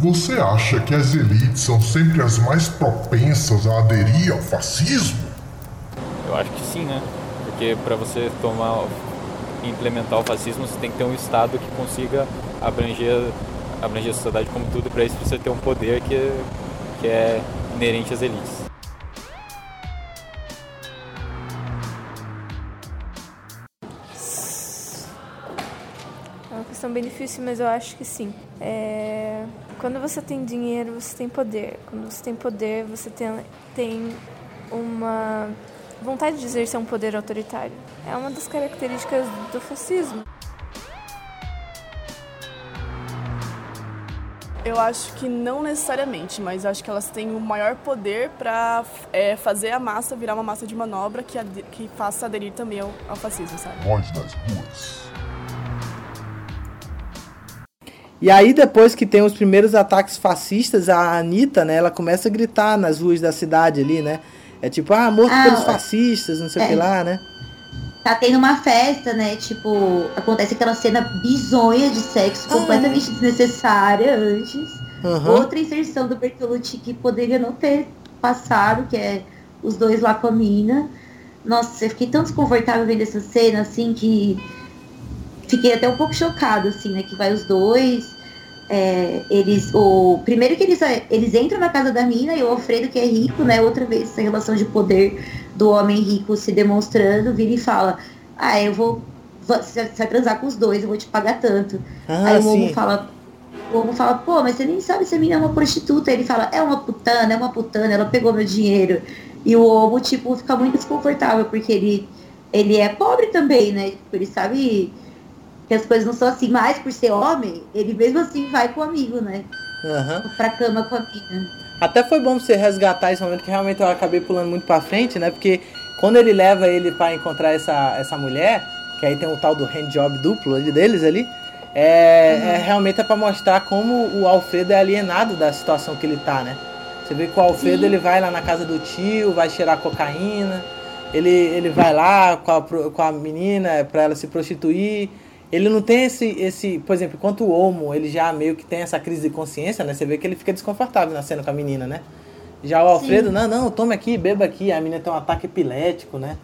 Você acha que as elites são sempre as mais propensas a aderir ao fascismo? Eu acho que sim, né? Porque para você tomar implementar o fascismo, você tem que ter um estado que consiga abranger abranger a sociedade como tudo, para isso precisa ter um poder que que é inerente às elites. É uma questão bem difícil, mas eu acho que sim. É, Quando você tem dinheiro, você tem poder. Quando você tem poder, você tem, tem uma vontade de exercer um poder autoritário. É uma das características do fascismo. Eu acho que não necessariamente, mas acho que elas têm o maior poder para fazer a massa virar uma massa de manobra que, que faça aderir também ao, ao fascismo, sabe? Nós nas ruas. E aí, depois que tem os primeiros ataques fascistas, a Anitta, né, ela começa a gritar nas ruas da cidade ali, né? É tipo, ah, morto Ah, pelos é. fascistas, não sei o É. que lá, né? Tá tendo uma festa, né? Tipo, acontece aquela cena bizonha de sexo completamente desnecessária antes. Aham. Outra inserção do Bertolucci que poderia não ter passado, que é os dois lá com a mina. Nossa, eu fiquei tão desconfortável vendo essa cena, assim, que fiquei até um pouco chocada, assim, né? Que vai os dois. É, eles. O, primeiro que eles, eles entram na casa da mina e o Alfredo, que é rico, né? Outra vez essa relação de poder do homem rico se demonstrando, vira e fala, ah, eu vou. Você vai transar com os dois, eu vou te pagar tanto. Ah, Aí o. Momo fala, o Momo fala, pô, mas você nem sabe se a menina é uma prostituta. Ele fala, é uma putana, é uma putana, ela pegou meu dinheiro. E o Omo, tipo, fica muito desconfortável, porque ele, ele é pobre também, né? Tipo, ele sabe que as coisas não são assim, mas por ser homem, ele mesmo assim vai com o amigo, né? Aham. Pra cama com a mina. Até foi bom você resgatar esse momento que realmente eu acabei pulando muito pra frente, né? Porque quando ele leva ele pra encontrar essa, essa mulher, que aí tem o tal do handjob duplo deles ali, é, é realmente é pra mostrar como o Alfredo é alienado da situação que ele tá, né? Você vê que o Alfredo Sim. ele vai lá na casa do tio, vai cheirar cocaína, ele, ele vai lá com a, com a menina pra ela se prostituir. Ele não tem esse, esse, por exemplo, enquanto o Homo, ele já meio que tem essa crise de consciência, né? Você vê que ele fica desconfortável na cena com a menina, né? Já o Alfredo, não, não, tome aqui, beba aqui. A menina tem um ataque epilético, né?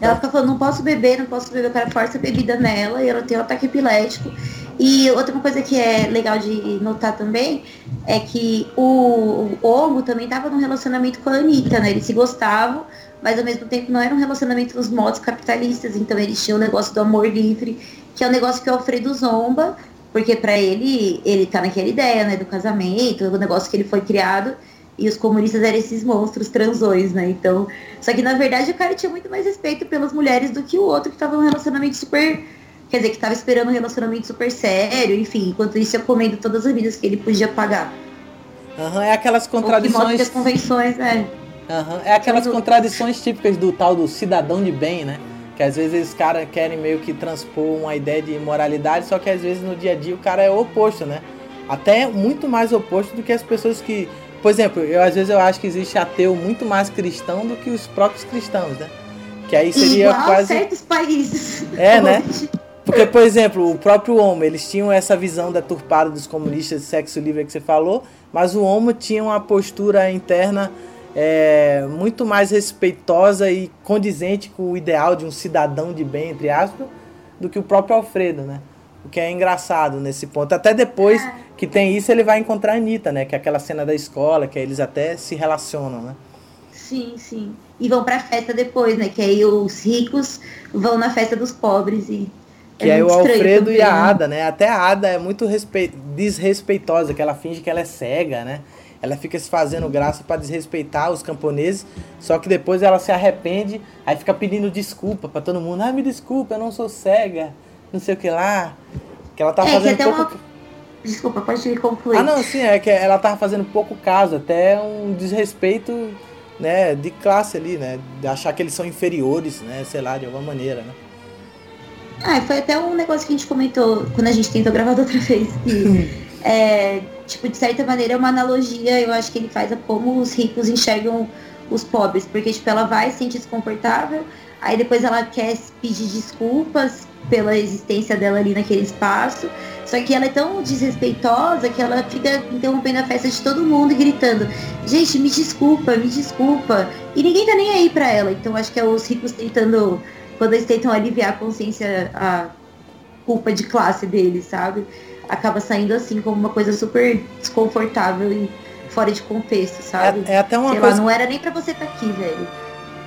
Ela fica falando, não posso beber, não posso beber, o cara força a bebida nela e ela tem um ataque epilético. E outra coisa que é legal de notar também é que o, Omo também tava num relacionamento com a Anitta, né? Eles se gostavam, mas ao mesmo tempo não era um relacionamento nos modos capitalistas, então eles tinham o negócio do amor livre, que é um negócio que o Alfredo zomba, porque pra ele, ele tá naquela ideia, né, do casamento, o negócio que ele foi criado, e os comunistas eram esses monstros transões, né? Então, só que na verdade o cara tinha muito mais respeito pelas mulheres do que o outro que tava num relacionamento super. Quer dizer, que tava esperando um relacionamento super sério, enfim, enquanto isso ia comendo todas as vidas que ele podia pagar. Aham, é aquelas Ou que contradições. as convenções, né? Aham, É aquelas contradições típicas do tal do cidadão de bem, né? Que às vezes os caras querem meio que transpor uma ideia de moralidade, só que às vezes no dia a dia o cara é o oposto, né? Até muito mais oposto do que as pessoas que. Por exemplo, eu às vezes eu acho que existe ateu muito mais cristão do que os próprios cristãos, né? Que aí seria Igual quase. certos países. É, né? Porque, por exemplo, o próprio Homo, eles tinham essa visão deturpada dos comunistas de sexo livre que você falou, mas o Homo tinha uma postura interna é, muito mais respeitosa e condizente com o ideal de um cidadão de bem, entre aspas, do que o próprio Alfredo, né? O que é engraçado nesse ponto. Até depois É. que tem isso, ele vai encontrar a Anitta, né? Que é aquela cena da escola, que aí eles até se relacionam, né? Sim, sim. E vão pra festa depois, né? Que aí os ricos vão na festa dos pobres e. Que é o Alfredo e também, a né? Ada, né? Até a Ada é muito respe... desrespeitosa, que ela finge que ela é cega, né? Ela fica se fazendo graça pra desrespeitar os camponeses, só que depois ela se arrepende, aí fica pedindo desculpa pra todo mundo. Ah, me desculpa, eu não sou cega, não sei o que lá. Que ela tá É, fazendo pouco... uma. Desculpa, pode concluir. Ah, não, sim, é que ela tava fazendo pouco caso, até um desrespeito, né, de classe ali, né? De achar que eles são inferiores, né? Sei lá, de alguma maneira, né? Ah, foi até um negócio que a gente comentou quando a gente tentou gravar da outra vez. Que, [laughs] é, tipo, de certa maneira é uma analogia, eu acho que ele faz a como os ricos enxergam os pobres. Porque, tipo, ela vai se sentir desconfortável, aí depois ela quer pedir desculpas pela existência dela ali naquele espaço. Só que ela é tão desrespeitosa que ela fica interrompendo a festa de todo mundo e gritando, gente, me desculpa, me desculpa. E ninguém tá nem aí pra ela. Então acho que é os ricos tentando quando eles tentam aliviar a consciência, a culpa de classe deles, sabe? Acaba saindo assim como uma coisa super desconfortável e fora de contexto, sabe? É, é até uma Sei coisa. lá, não era nem pra você estar aqui, velho.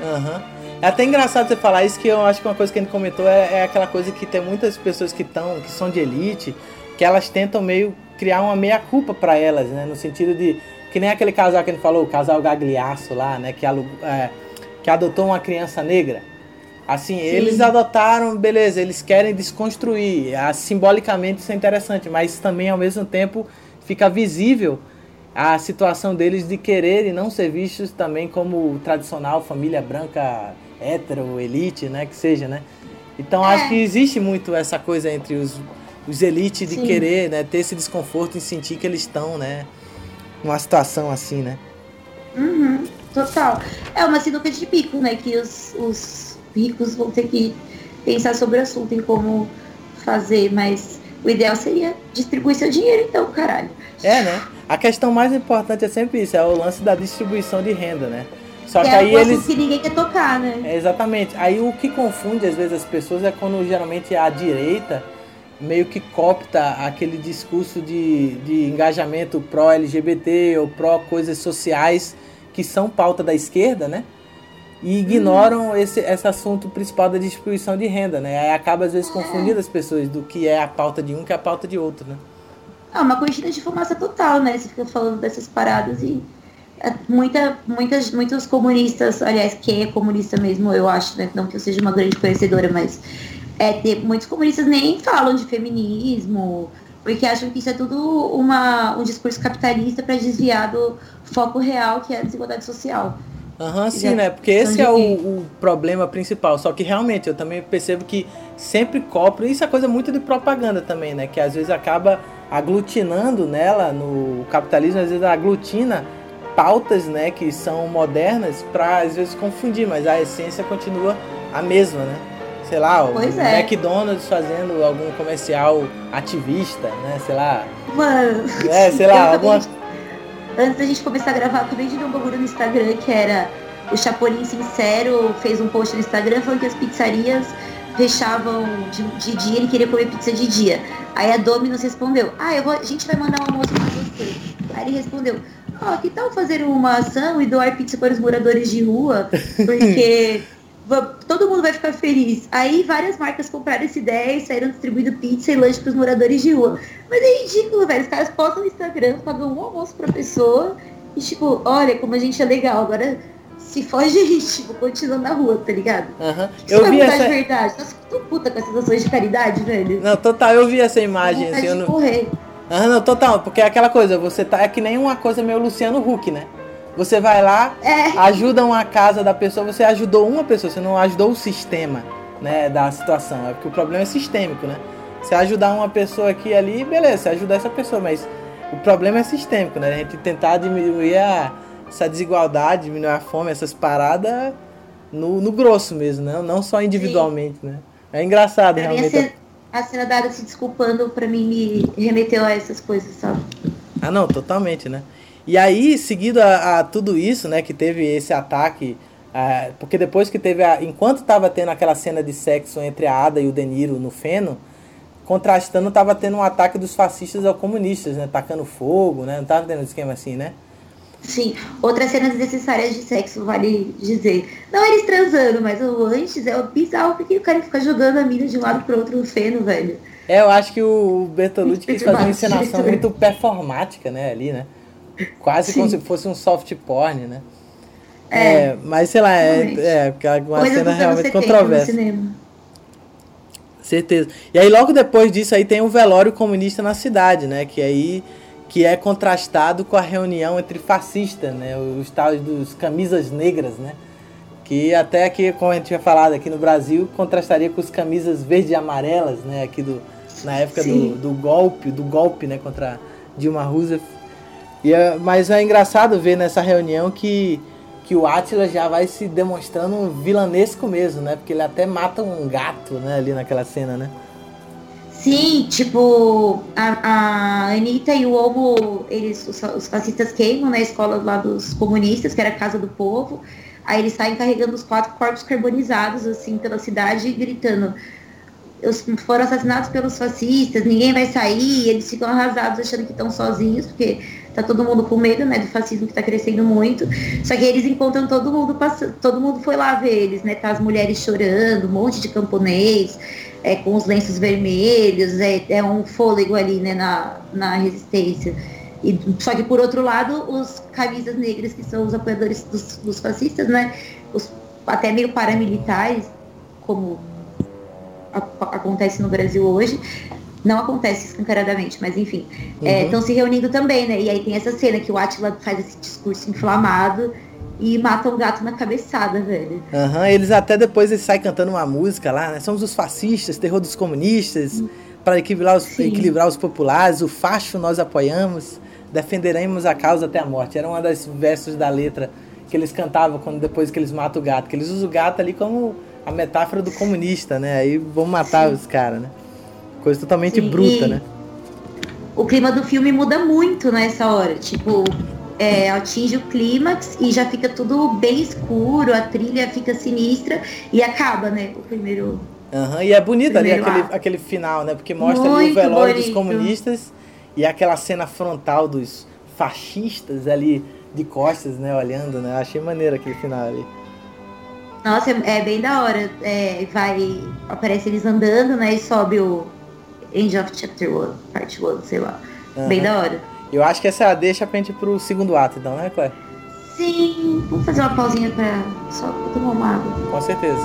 Aham. É até engraçado você falar isso, que eu acho que uma coisa que a gente comentou é, é aquela coisa que tem muitas pessoas que estão, que são de elite, que elas tentam meio criar uma meia-culpa pra elas, né? No sentido de. Que nem aquele casal que a gente falou, o casal Gagliasso lá, né? Que, é, que adotou uma criança negra. Assim, eles adotaram, beleza, eles querem desconstruir. Ah, simbolicamente isso é interessante, mas também ao mesmo tempo fica visível a situação deles de querer e não ser vistos também como tradicional família branca, hétero, elite, né, que seja, né? Então É. acho que existe muito essa coisa entre os, os elites de Sim. querer, né, ter esse desconforto em sentir que eles estão, né, numa situação assim, né? Uhum, total. É uma sinuca de bico, né? Que os, os ricos vão ter que pensar sobre o assunto, em como fazer, mas o ideal seria distribuir seu dinheiro, então, caralho. É, né? A questão mais importante é sempre isso, é o lance da distribuição de renda, né? Só que é aí eles que ninguém quer tocar, né? É, exatamente. Aí o que confunde às vezes as pessoas é quando geralmente a direita meio que copta aquele discurso de, de engajamento pró-LGBT ou pró-coisas sociais que são pauta da esquerda, né? E ignoram esse, esse assunto principal da distribuição de renda, né? Aí acaba às vezes confundindo as pessoas do que é a pauta de um que é a pauta de outro, né? Ah, uma cortina de fumaça total, né? Você fica falando dessas paradas e é, muita, muitas, muitos comunistas, aliás, quem é comunista mesmo, eu acho, né? Não que eu seja uma grande conhecedora, mas é, tem, muitos comunistas nem falam de feminismo, porque acham que isso é tudo uma, um discurso capitalista para desviar do foco real, que é a desigualdade social. Aham, sim, Já né? Porque esse é o, o problema principal. Só que realmente eu também percebo que sempre copro. Isso é coisa muito de propaganda também, né? Que às vezes acaba aglutinando nela, no capitalismo, às vezes aglutina pautas, né? Que são modernas para às vezes confundir, mas a essência continua a mesma, né? Sei lá, o Pois é. McDonald's fazendo algum comercial ativista, né? Sei lá. Mano, É, sei lá, [laughs] alguma. Antes da gente começar a gravar, acabei de ver um bagulho no Instagram que era o Chapolin Sincero fez um post no Instagram falando que as pizzarias fechavam de, de dia, ele queria comer pizza de dia. Aí a Domino's respondeu, ah, eu vou, a gente vai mandar um almoço pra você. Aí ele respondeu, ó, que tal fazer uma ação e doar pizza para os moradores de rua? [laughs] Porque todo mundo vai ficar feliz. Aí várias marcas compraram essa ideia e saíram distribuindo pizza e lanche para os moradores de rua. Mas é ridículo, velho. Os caras postam no Instagram, pagam um almoço pra pessoa e tipo, olha como a gente é legal. Agora se foge aí, [laughs] tipo, continua na rua, tá ligado? Isso Eu vi essa. de verdade. Nossa, tô puta com essas ações de caridade, velho. Não, total, eu vi essa imagem. Assim, eu não... correr. Ah, não, total, porque é aquela coisa, você tá. É que nem uma coisa meio Luciano Huck, né? Você vai lá, É. ajuda uma casa da pessoa, você ajudou uma pessoa, você não ajudou o sistema, né, da situação. É porque o problema é sistêmico, né? Você ajudar uma pessoa aqui e ali, beleza, você ajuda essa pessoa, mas o problema é sistêmico, né? A gente tentar diminuir a, essa desigualdade, diminuir a fome, essas paradas no, no grosso mesmo, né? Não só individualmente, né? É engraçado, Pra realmente. cena, a cena da Ada se desculpando, pra mim, me remeteu a essas coisas, sabe? Ah, não, totalmente, né? E aí, seguido a, a tudo isso, né, que teve esse ataque, uh, porque depois que teve a, enquanto estava tendo aquela cena de sexo entre a Ada e o De Niro no feno, contrastando, estava tendo um ataque dos fascistas aos comunistas, né, tacando fogo, né, não estava tendo um esquema assim, né? Sim, outras cenas necessárias de sexo, vale dizer. Não eles transando, mas o antes é bizarro porque o cara fica jogando a mina de um lado pro outro no feno, velho. É, eu acho que o Bertolucci quis fazer uma encenação muito performática, né, ali, né? Quase Sim. como se fosse um soft porn, né? É, é mas sei lá, é, é, é uma Coisa cena realmente controversa. Certeza. E aí logo depois disso aí tem um velório comunista na cidade, né? Que aí que é contrastado com a reunião entre fascistas, né? Os tais dos camisas negras, né? Que até aqui, como a gente tinha falado aqui no Brasil, contrastaria com os camisas verde e amarelas, né? Aqui do, na época do, do, golpe, do golpe, né? Contra Dilma Rousseff. E é, mas é engraçado ver nessa reunião que, que o Atila já vai se demonstrando vilanesco mesmo, né? Porque ele até mata um gato, né? Ali naquela cena, né? Sim, tipo, a, a Anitta e o Omo, eles, os, os fascistas queimam na escola lá dos comunistas, que era a Casa do Povo. Aí eles saem carregando os quatro corpos carbonizados, assim, pela cidade, gritando. Foram assassinados pelos fascistas, ninguém vai sair, eles ficam arrasados achando que estão sozinhos, porque tá todo mundo com medo, né, do fascismo que tá crescendo muito. Só que eles encontram todo mundo, todo mundo foi lá ver eles, né, tá as mulheres chorando, um monte de camponês, é, com os lenços vermelhos, é, é um fôlego ali né, na, na resistência. E, só que por outro lado, os camisas negras, que são os apoiadores dos, dos fascistas, né, os, até meio paramilitares, como a, acontece no Brasil hoje, não acontece escancaradamente, mas enfim, estão é, uhum. se reunindo também, né? E aí tem essa cena que o Atila faz esse discurso inflamado e matam o gato na cabeçada, velho. Aham, uhum, eles até depois eles saem cantando uma música lá, né? Somos os fascistas, terror dos comunistas, hum. para equilibrar os, equilibrar os populares, o facho nós apoiamos, defenderemos a causa até a morte. Era uma das versos da letra que eles cantavam quando depois que eles matam o gato, que eles usam o gato ali como a metáfora do comunista, né? Aí vamos matar Sim. os caras, né? Coisa totalmente Sim, bruta, né? O clima do filme muda muito nessa hora. Tipo, é, atinge o clímax e já fica tudo bem escuro, a trilha fica sinistra e acaba, né? O primeiro. Uhum, e é bonito ali aquele, aquele final, né? Porque mostra o velório bonito. dos comunistas e aquela cena frontal dos fascistas ali de costas, né? Olhando, né? Achei maneiro aquele final ali. Nossa, é, é bem da hora. É, vai, aparece eles andando, né? E sobe o End of Chapter 1, Part 1, sei lá. Uhum. Bem da hora. Eu acho que essa é a deixa pra gente ir pro segundo ato, então, né, Clé? Sim, vamos fazer uma pausinha pra só tomar uma água. Com certeza.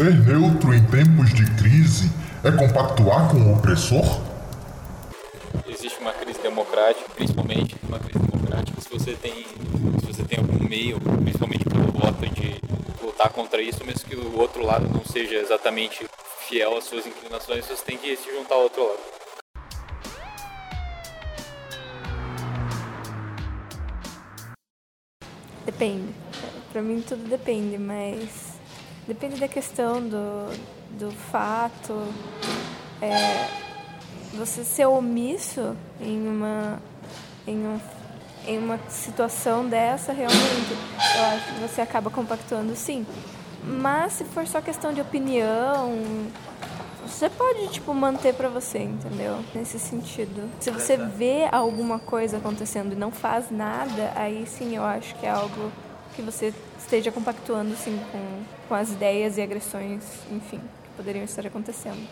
Ser neutro em tempos de crise é compactuar com o opressor? Existe uma crise democrática, principalmente uma crise democrática, se você tem, se você tem algum meio, principalmente pelo voto, de lutar contra isso, mesmo que o outro lado não seja exatamente fiel às suas inclinações, você tem que se juntar ao outro lado. Depende. Pra mim tudo depende, mas Depende da questão do, do fato. É, você ser omisso em uma, em, um, em uma situação dessa, realmente, eu acho que você acaba compactuando sim. Mas se for só questão de opinião, você pode, tipo, manter para você, entendeu? Nesse sentido. Se você vê alguma coisa acontecendo e não faz nada, aí sim eu acho que é algo que você esteja compactuando assim, com, com as ideias e agressões, enfim, que poderiam estar acontecendo.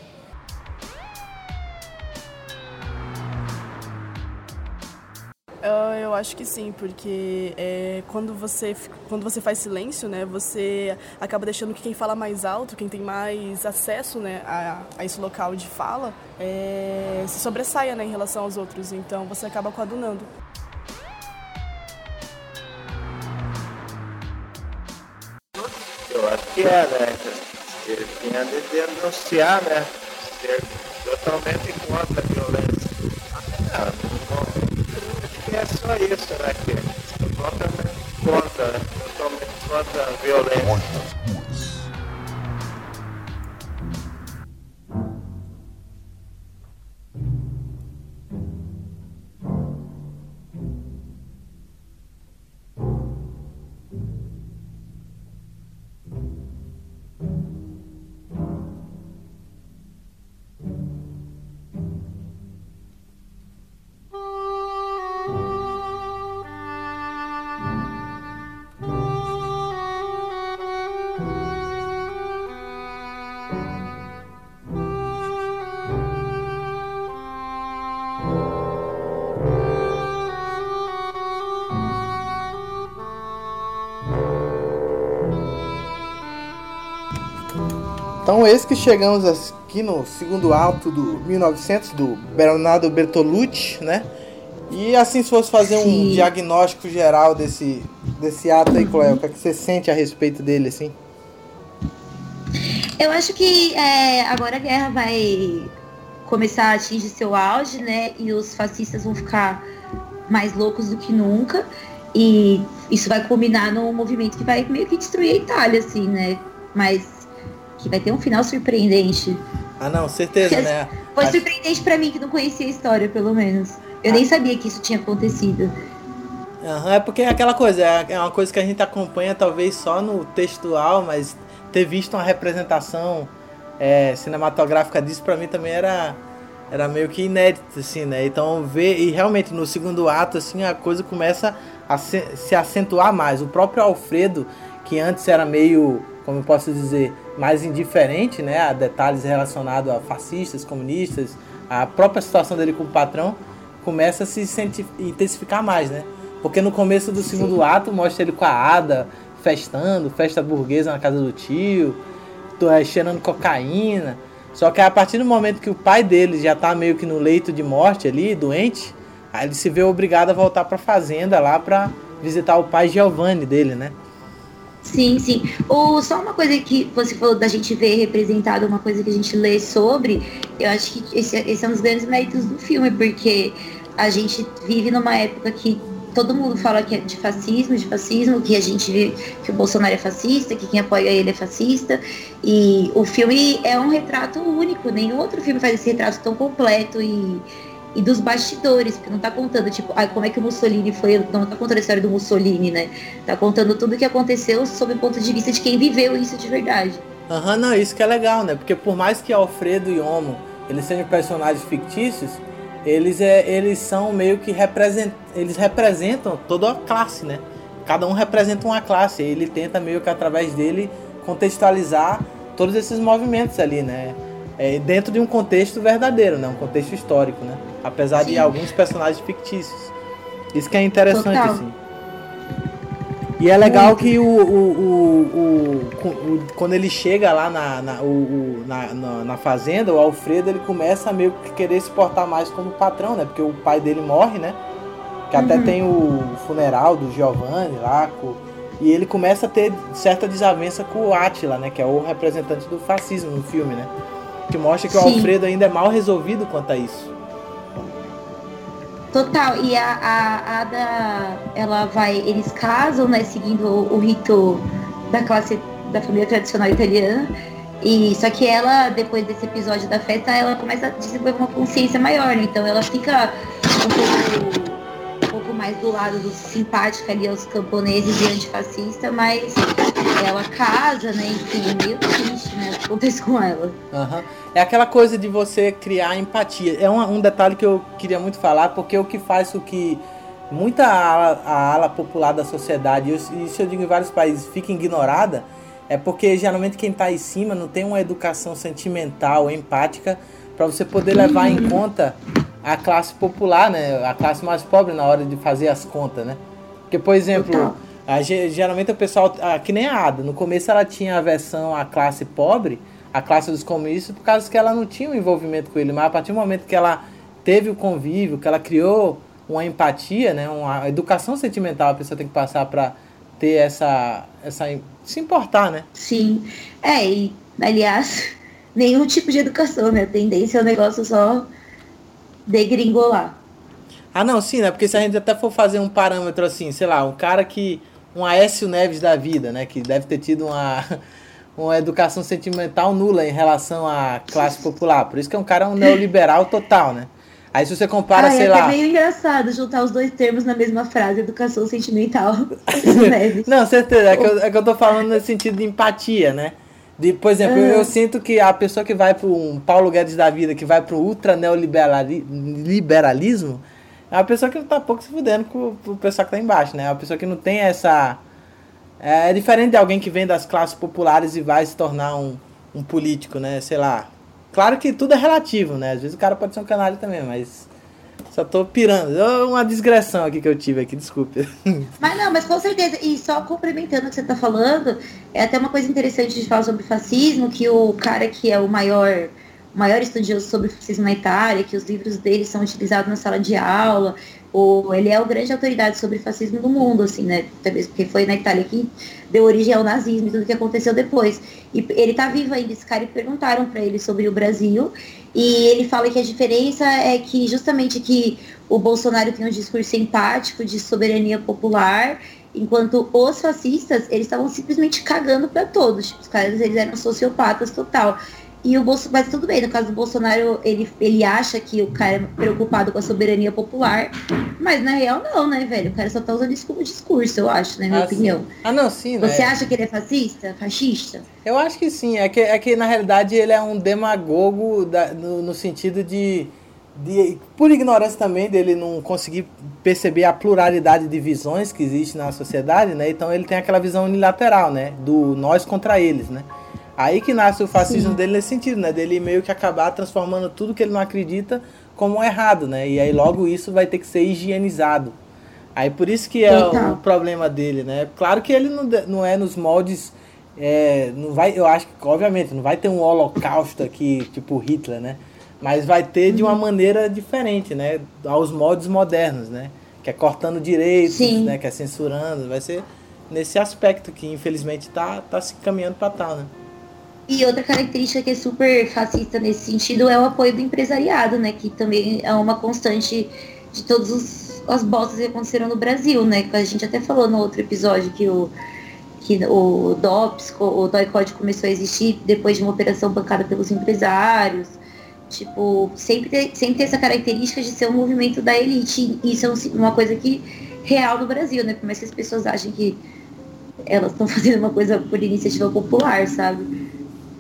Eu acho que sim, porque é, quando, você, quando você faz silêncio, né, você acaba deixando que quem fala mais alto, quem tem mais acesso né, a, a esse local de fala, é, se sobressaia né, em relação aos outros. Então você acaba coadunando. Eu acho que é, né? Ele tinha de denunciar, né? Ser totalmente contra a violência. Ah, não, acho que é só isso, né? Que totalmente contra, né? Totalmente contra a violência. Então, esse que chegamos aqui no segundo alto do 1900 do Bernardo Bertolucci, né? E assim, se fosse fazer um Sim. diagnóstico geral desse, desse ato aí, Cléo, o que, é que você sente a respeito dele, assim? Eu acho que é, agora a guerra vai começar a atingir seu auge, né? E os fascistas vão ficar mais loucos do que nunca. E isso vai culminar num movimento que vai meio que destruir a Itália, assim, né? Mas que vai ter um final surpreendente. Ah, não, certeza, Porque né? Foi Acho- surpreendente pra mim que não conhecia a história, pelo menos. Eu nem sabia que isso tinha acontecido. Aham, é porque é aquela coisa, é é uma coisa que a gente acompanha talvez só no textual, mas ter visto uma representação é, cinematográfica disso pra mim também era, era meio que inédito, assim, né? Então ver, e realmente no segundo ato, assim, a coisa começa a se, se acentuar mais. O próprio Alfredo, que antes era meio, como eu posso dizer, mais indiferente, né? A detalhes relacionados a fascistas, comunistas, a própria situação dele com o patrão, começa a se intensificar mais, né? Porque no começo do segundo ato mostra ele com a Ada festando, festa burguesa na casa do tio, é, cheirando cocaína. Só que a partir do momento que o pai dele já tá meio que no leito de morte ali, doente, aí ele se vê obrigado a voltar pra fazenda lá pra visitar o pai Giovanni dele, né? Sim, sim. O, só uma coisa que você falou da gente ver representado, uma coisa que a gente lê sobre, eu acho que esse, esse é um dos grandes méritos do filme, porque a gente vive numa época que todo mundo fala que é de fascismo, de fascismo, que a gente vê que o Bolsonaro é fascista, que quem apoia ele é fascista. E o filme é um retrato único, nenhum outro filme faz esse retrato tão completo e, e dos bastidores, porque não tá contando, tipo, ah, como é que o Mussolini foi. Não tá contando a história do Mussolini, né? Tá contando tudo o que aconteceu sob o ponto de vista de quem viveu isso de verdade. Aham, não, isso que é legal, né? Porque por mais que Alfredo e Homo eles sejam personagens fictícios, eles, é, eles são meio que representam, eles representam toda a classe, né? Cada um representa uma classe. Ele tenta meio que através dele contextualizar todos esses movimentos ali, né? É, dentro de um contexto verdadeiro, né? Um contexto histórico, né? Apesar de Sim. alguns personagens fictícios. Isso que é interessante, Total. assim. E é legal que o, o, o, o- o- quando ele chega lá na, na, o- o- na, na, na fazenda, o Alfredo ele começa a meio que querer se portar mais como patrão, né? Porque o pai dele morre, né? Que até tem o funeral do Giovanni lá, com- e ele começa a ter certa desavença com o Átila, né? Que é o representante do fascismo no filme, né? Que mostra que o Sim. Alfredo ainda é mal resolvido quanto a isso. Total, e a, a Ada, ela vai, eles casam, né, seguindo o, o rito da classe da família tradicional italiana. E só que ela, depois desse episódio da festa, ela começa a desenvolver uma consciência maior, né? Então ela fica um pouco mais do lado do simpática ali aos camponeses e antifascista, mas ela casa, né? Enfim, é meio triste, né? O que acontece com ela. Aham. É aquela coisa de você criar empatia. É um, um detalhe que eu queria muito falar, porque o que faz com que muita ala, a ala popular da sociedade, e isso eu digo em vários países, fica ignorada, é porque geralmente quem está em cima não tem uma educação sentimental, empática, para você poder levar em conta a classe popular, né? A classe mais pobre na hora de fazer as contas, né? Porque, por exemplo, a ge- geralmente o pessoal, ah, que nem a Ada, no começo ela tinha aversão à classe pobre, a classe dos comunistas, por causa que ela não tinha um envolvimento com ele, mas a partir do momento que ela teve o convívio, que ela criou uma empatia, né, uma educação sentimental, a pessoa tem que passar para ter essa, essa se importar, né? Sim. É, e Aliás, [laughs] nenhum tipo de educação, né? A tendência é o negócio só degringolar. Ah, não, sim, né? Porque se a gente até for fazer um parâmetro assim, sei lá, um cara que. Um Aécio Neves da vida, né? Que deve ter tido uma, [laughs] uma educação sentimental nula em relação à classe popular. Por isso que é um cara um neoliberal total, né? Aí se você compara, ah, sei é lá. É meio engraçado juntar os dois termos na mesma frase, educação sentimental. [laughs] não, certeza. É que, eu, é que eu tô falando nesse sentido de empatia, né? De, por exemplo, uhum. eu sinto que a pessoa que vai para um Paulo Guedes da vida, que vai para o ultra neoliberalismo, é uma pessoa que tá pouco se fudendo com, com o pessoal que tá embaixo, né? É uma pessoa que não tem essa. É, é diferente de alguém que vem das classes populares e vai se tornar um, um político, né? Sei lá. Claro que tudo é relativo, né? Às vezes o cara pode ser um canalha também, mas só tô pirando. Uma digressão aqui que eu tive aqui, desculpe. [laughs] Mas não, mas com certeza. E só complementando o que você tá falando, é até uma coisa interessante de falar sobre fascismo, que o cara que é o maior maior estudioso sobre fascismo na Itália, que os livros dele são utilizados na sala de aula, ou ele é a grande autoridade sobre fascismo do mundo, assim, né? Mesmo porque foi na Itália que deu origem ao nazismo e tudo que aconteceu depois. E ele tá vivo ainda, esse cara, e perguntaram para ele sobre o Brasil, e ele fala que a diferença é que justamente que o Bolsonaro tem um discurso empático de soberania popular, enquanto os fascistas, eles estavam simplesmente cagando para todos. Tipo, os caras, eles eram sociopatas total. E o Bolso, mas tudo bem, no caso do Bolsonaro, ele, ele acha que o cara é preocupado com a soberania popular, mas na real não, né, velho? O cara só tá usando isso como discurso, eu acho, na minha ah, opinião. Sim. Ah, não, sim, Você né? acha que ele é fascista? Fascista? Eu acho que sim, é que, é que na realidade ele é um demagogo da, no, no sentido de, de. Por ignorância também dele não conseguir perceber a pluralidade de visões que existe na sociedade, né? Então ele tem aquela visão unilateral, né? Do nós contra eles, né? Aí que nasce o fascismo Sim. dele nesse sentido, né? Dele meio que acabar transformando tudo que ele não acredita como errado, né? E aí logo isso vai ter que ser higienizado. Aí por isso que é o, o problema dele, né? Claro que ele não, não é nos moldes. É, não vai, eu acho que, obviamente, não vai ter um holocausto aqui, tipo Hitler, né? Mas vai ter de uma uhum. maneira diferente, né? Aos modos modernos, né? Que é cortando direitos, Sim. né? Que é censurando. Vai ser nesse aspecto que, infelizmente, tá, tá se caminhando para tal, né? E outra característica que é super fascista nesse sentido é o apoio do empresariado, né? Que também é uma constante de todas as bostas que aconteceram no Brasil, né? A gente até falou no outro episódio que o, que o DOPS, o DOI-COD começou a existir depois de uma operação bancada pelos empresários. Tipo, sempre tem, sempre tem essa característica de ser um movimento da elite. Isso é uma coisa que real no Brasil, né? Por mais que as pessoas achem que elas estão [laughs] fazendo uma coisa por iniciativa popular, sabe?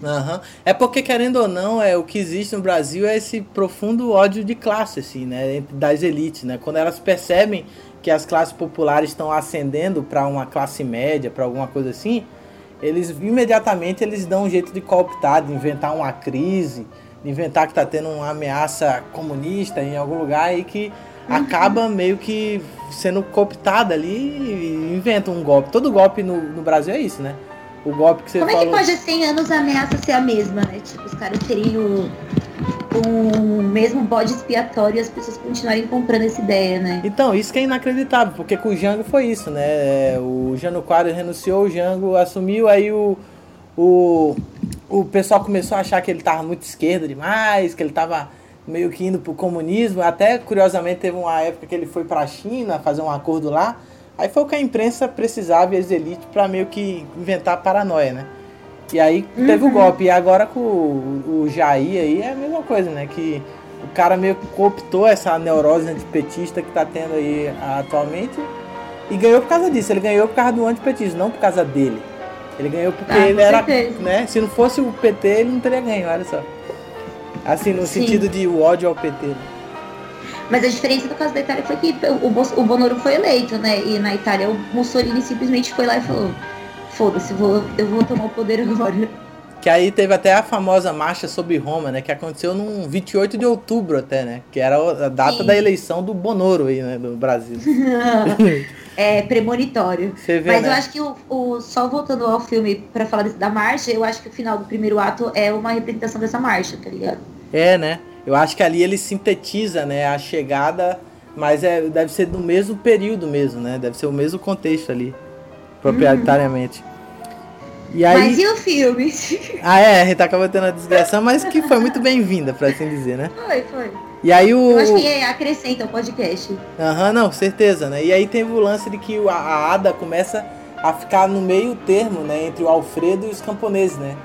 Uhum. É porque, querendo ou não, é, o que existe no Brasil é esse profundo ódio de classe, assim, né? Das elites, né? Quando elas percebem que as classes populares estão ascendendo para uma classe média, para alguma coisa assim, eles imediatamente eles dão um jeito de cooptar, de inventar uma crise, de inventar que está tendo uma ameaça comunista em algum lugar e que uhum. acaba meio que sendo cooptada ali e inventa um golpe. Todo golpe no, no Brasil é isso, né? O golpe que você Como falou. Como é que pode 100 anos a ameaça ser a mesma, né? Tipo, os caras teriam o, o mesmo bode expiatório e as pessoas continuarem comprando essa ideia, né? Então, isso que é inacreditável, porque com o Jango foi isso, né? O Januário renunciou, o Jango assumiu, aí o, o, o pessoal começou a achar que ele tava muito esquerdo demais, que ele tava meio que indo pro comunismo. Até, curiosamente, teve uma época que ele foi pra China fazer um acordo lá. Aí foi o que a imprensa precisava e as elites para meio que inventar paranoia, né? E aí teve uhum. o golpe. E agora com o, o Jair aí é a mesma coisa, né? Que o cara meio que cooptou essa neurose antipetista que tá tendo aí atualmente e ganhou por causa disso. Ele ganhou por causa do antipetismo, não por causa dele. Ele ganhou porque ah, ele era, certeza. né? Se não fosse o PT, ele não teria ganho, olha só. Assim, no Sim. sentido de o ódio ao PT. Né? Mas a diferença do caso da Itália foi que o, Bonoro foi eleito, né? E na Itália o Mussolini simplesmente foi lá e falou: foda-se, vou, eu vou tomar o poder agora. Que aí teve até a famosa marcha sobre Roma, né? Que aconteceu num 28 de outubro até, né? Que era a data Sim. da eleição do Bonoro aí, né? Do Brasil. [laughs] é premonitório. Vê, Mas né? eu acho que o, o, só voltando ao filme para falar da marcha, eu acho que o final do primeiro ato é uma representação dessa marcha, tá ligado? É, né? Eu acho que ali ele sintetiza, né, a chegada, mas é, deve ser do mesmo período mesmo, né? Deve ser o mesmo contexto ali, proprietariamente. Uhum. E aí... Mas e o filme? [laughs] Ah, é, a gente acabou tendo uma desgraça, mas que foi muito bem-vinda, pra assim dizer, né? Foi, foi. E aí o. Eu acho que acrescenta o podcast. Aham, não, certeza, né? E aí teve o lance de que a, a Ada começa a ficar no meio termo, né? Entre o Alfredo e os camponeses, né?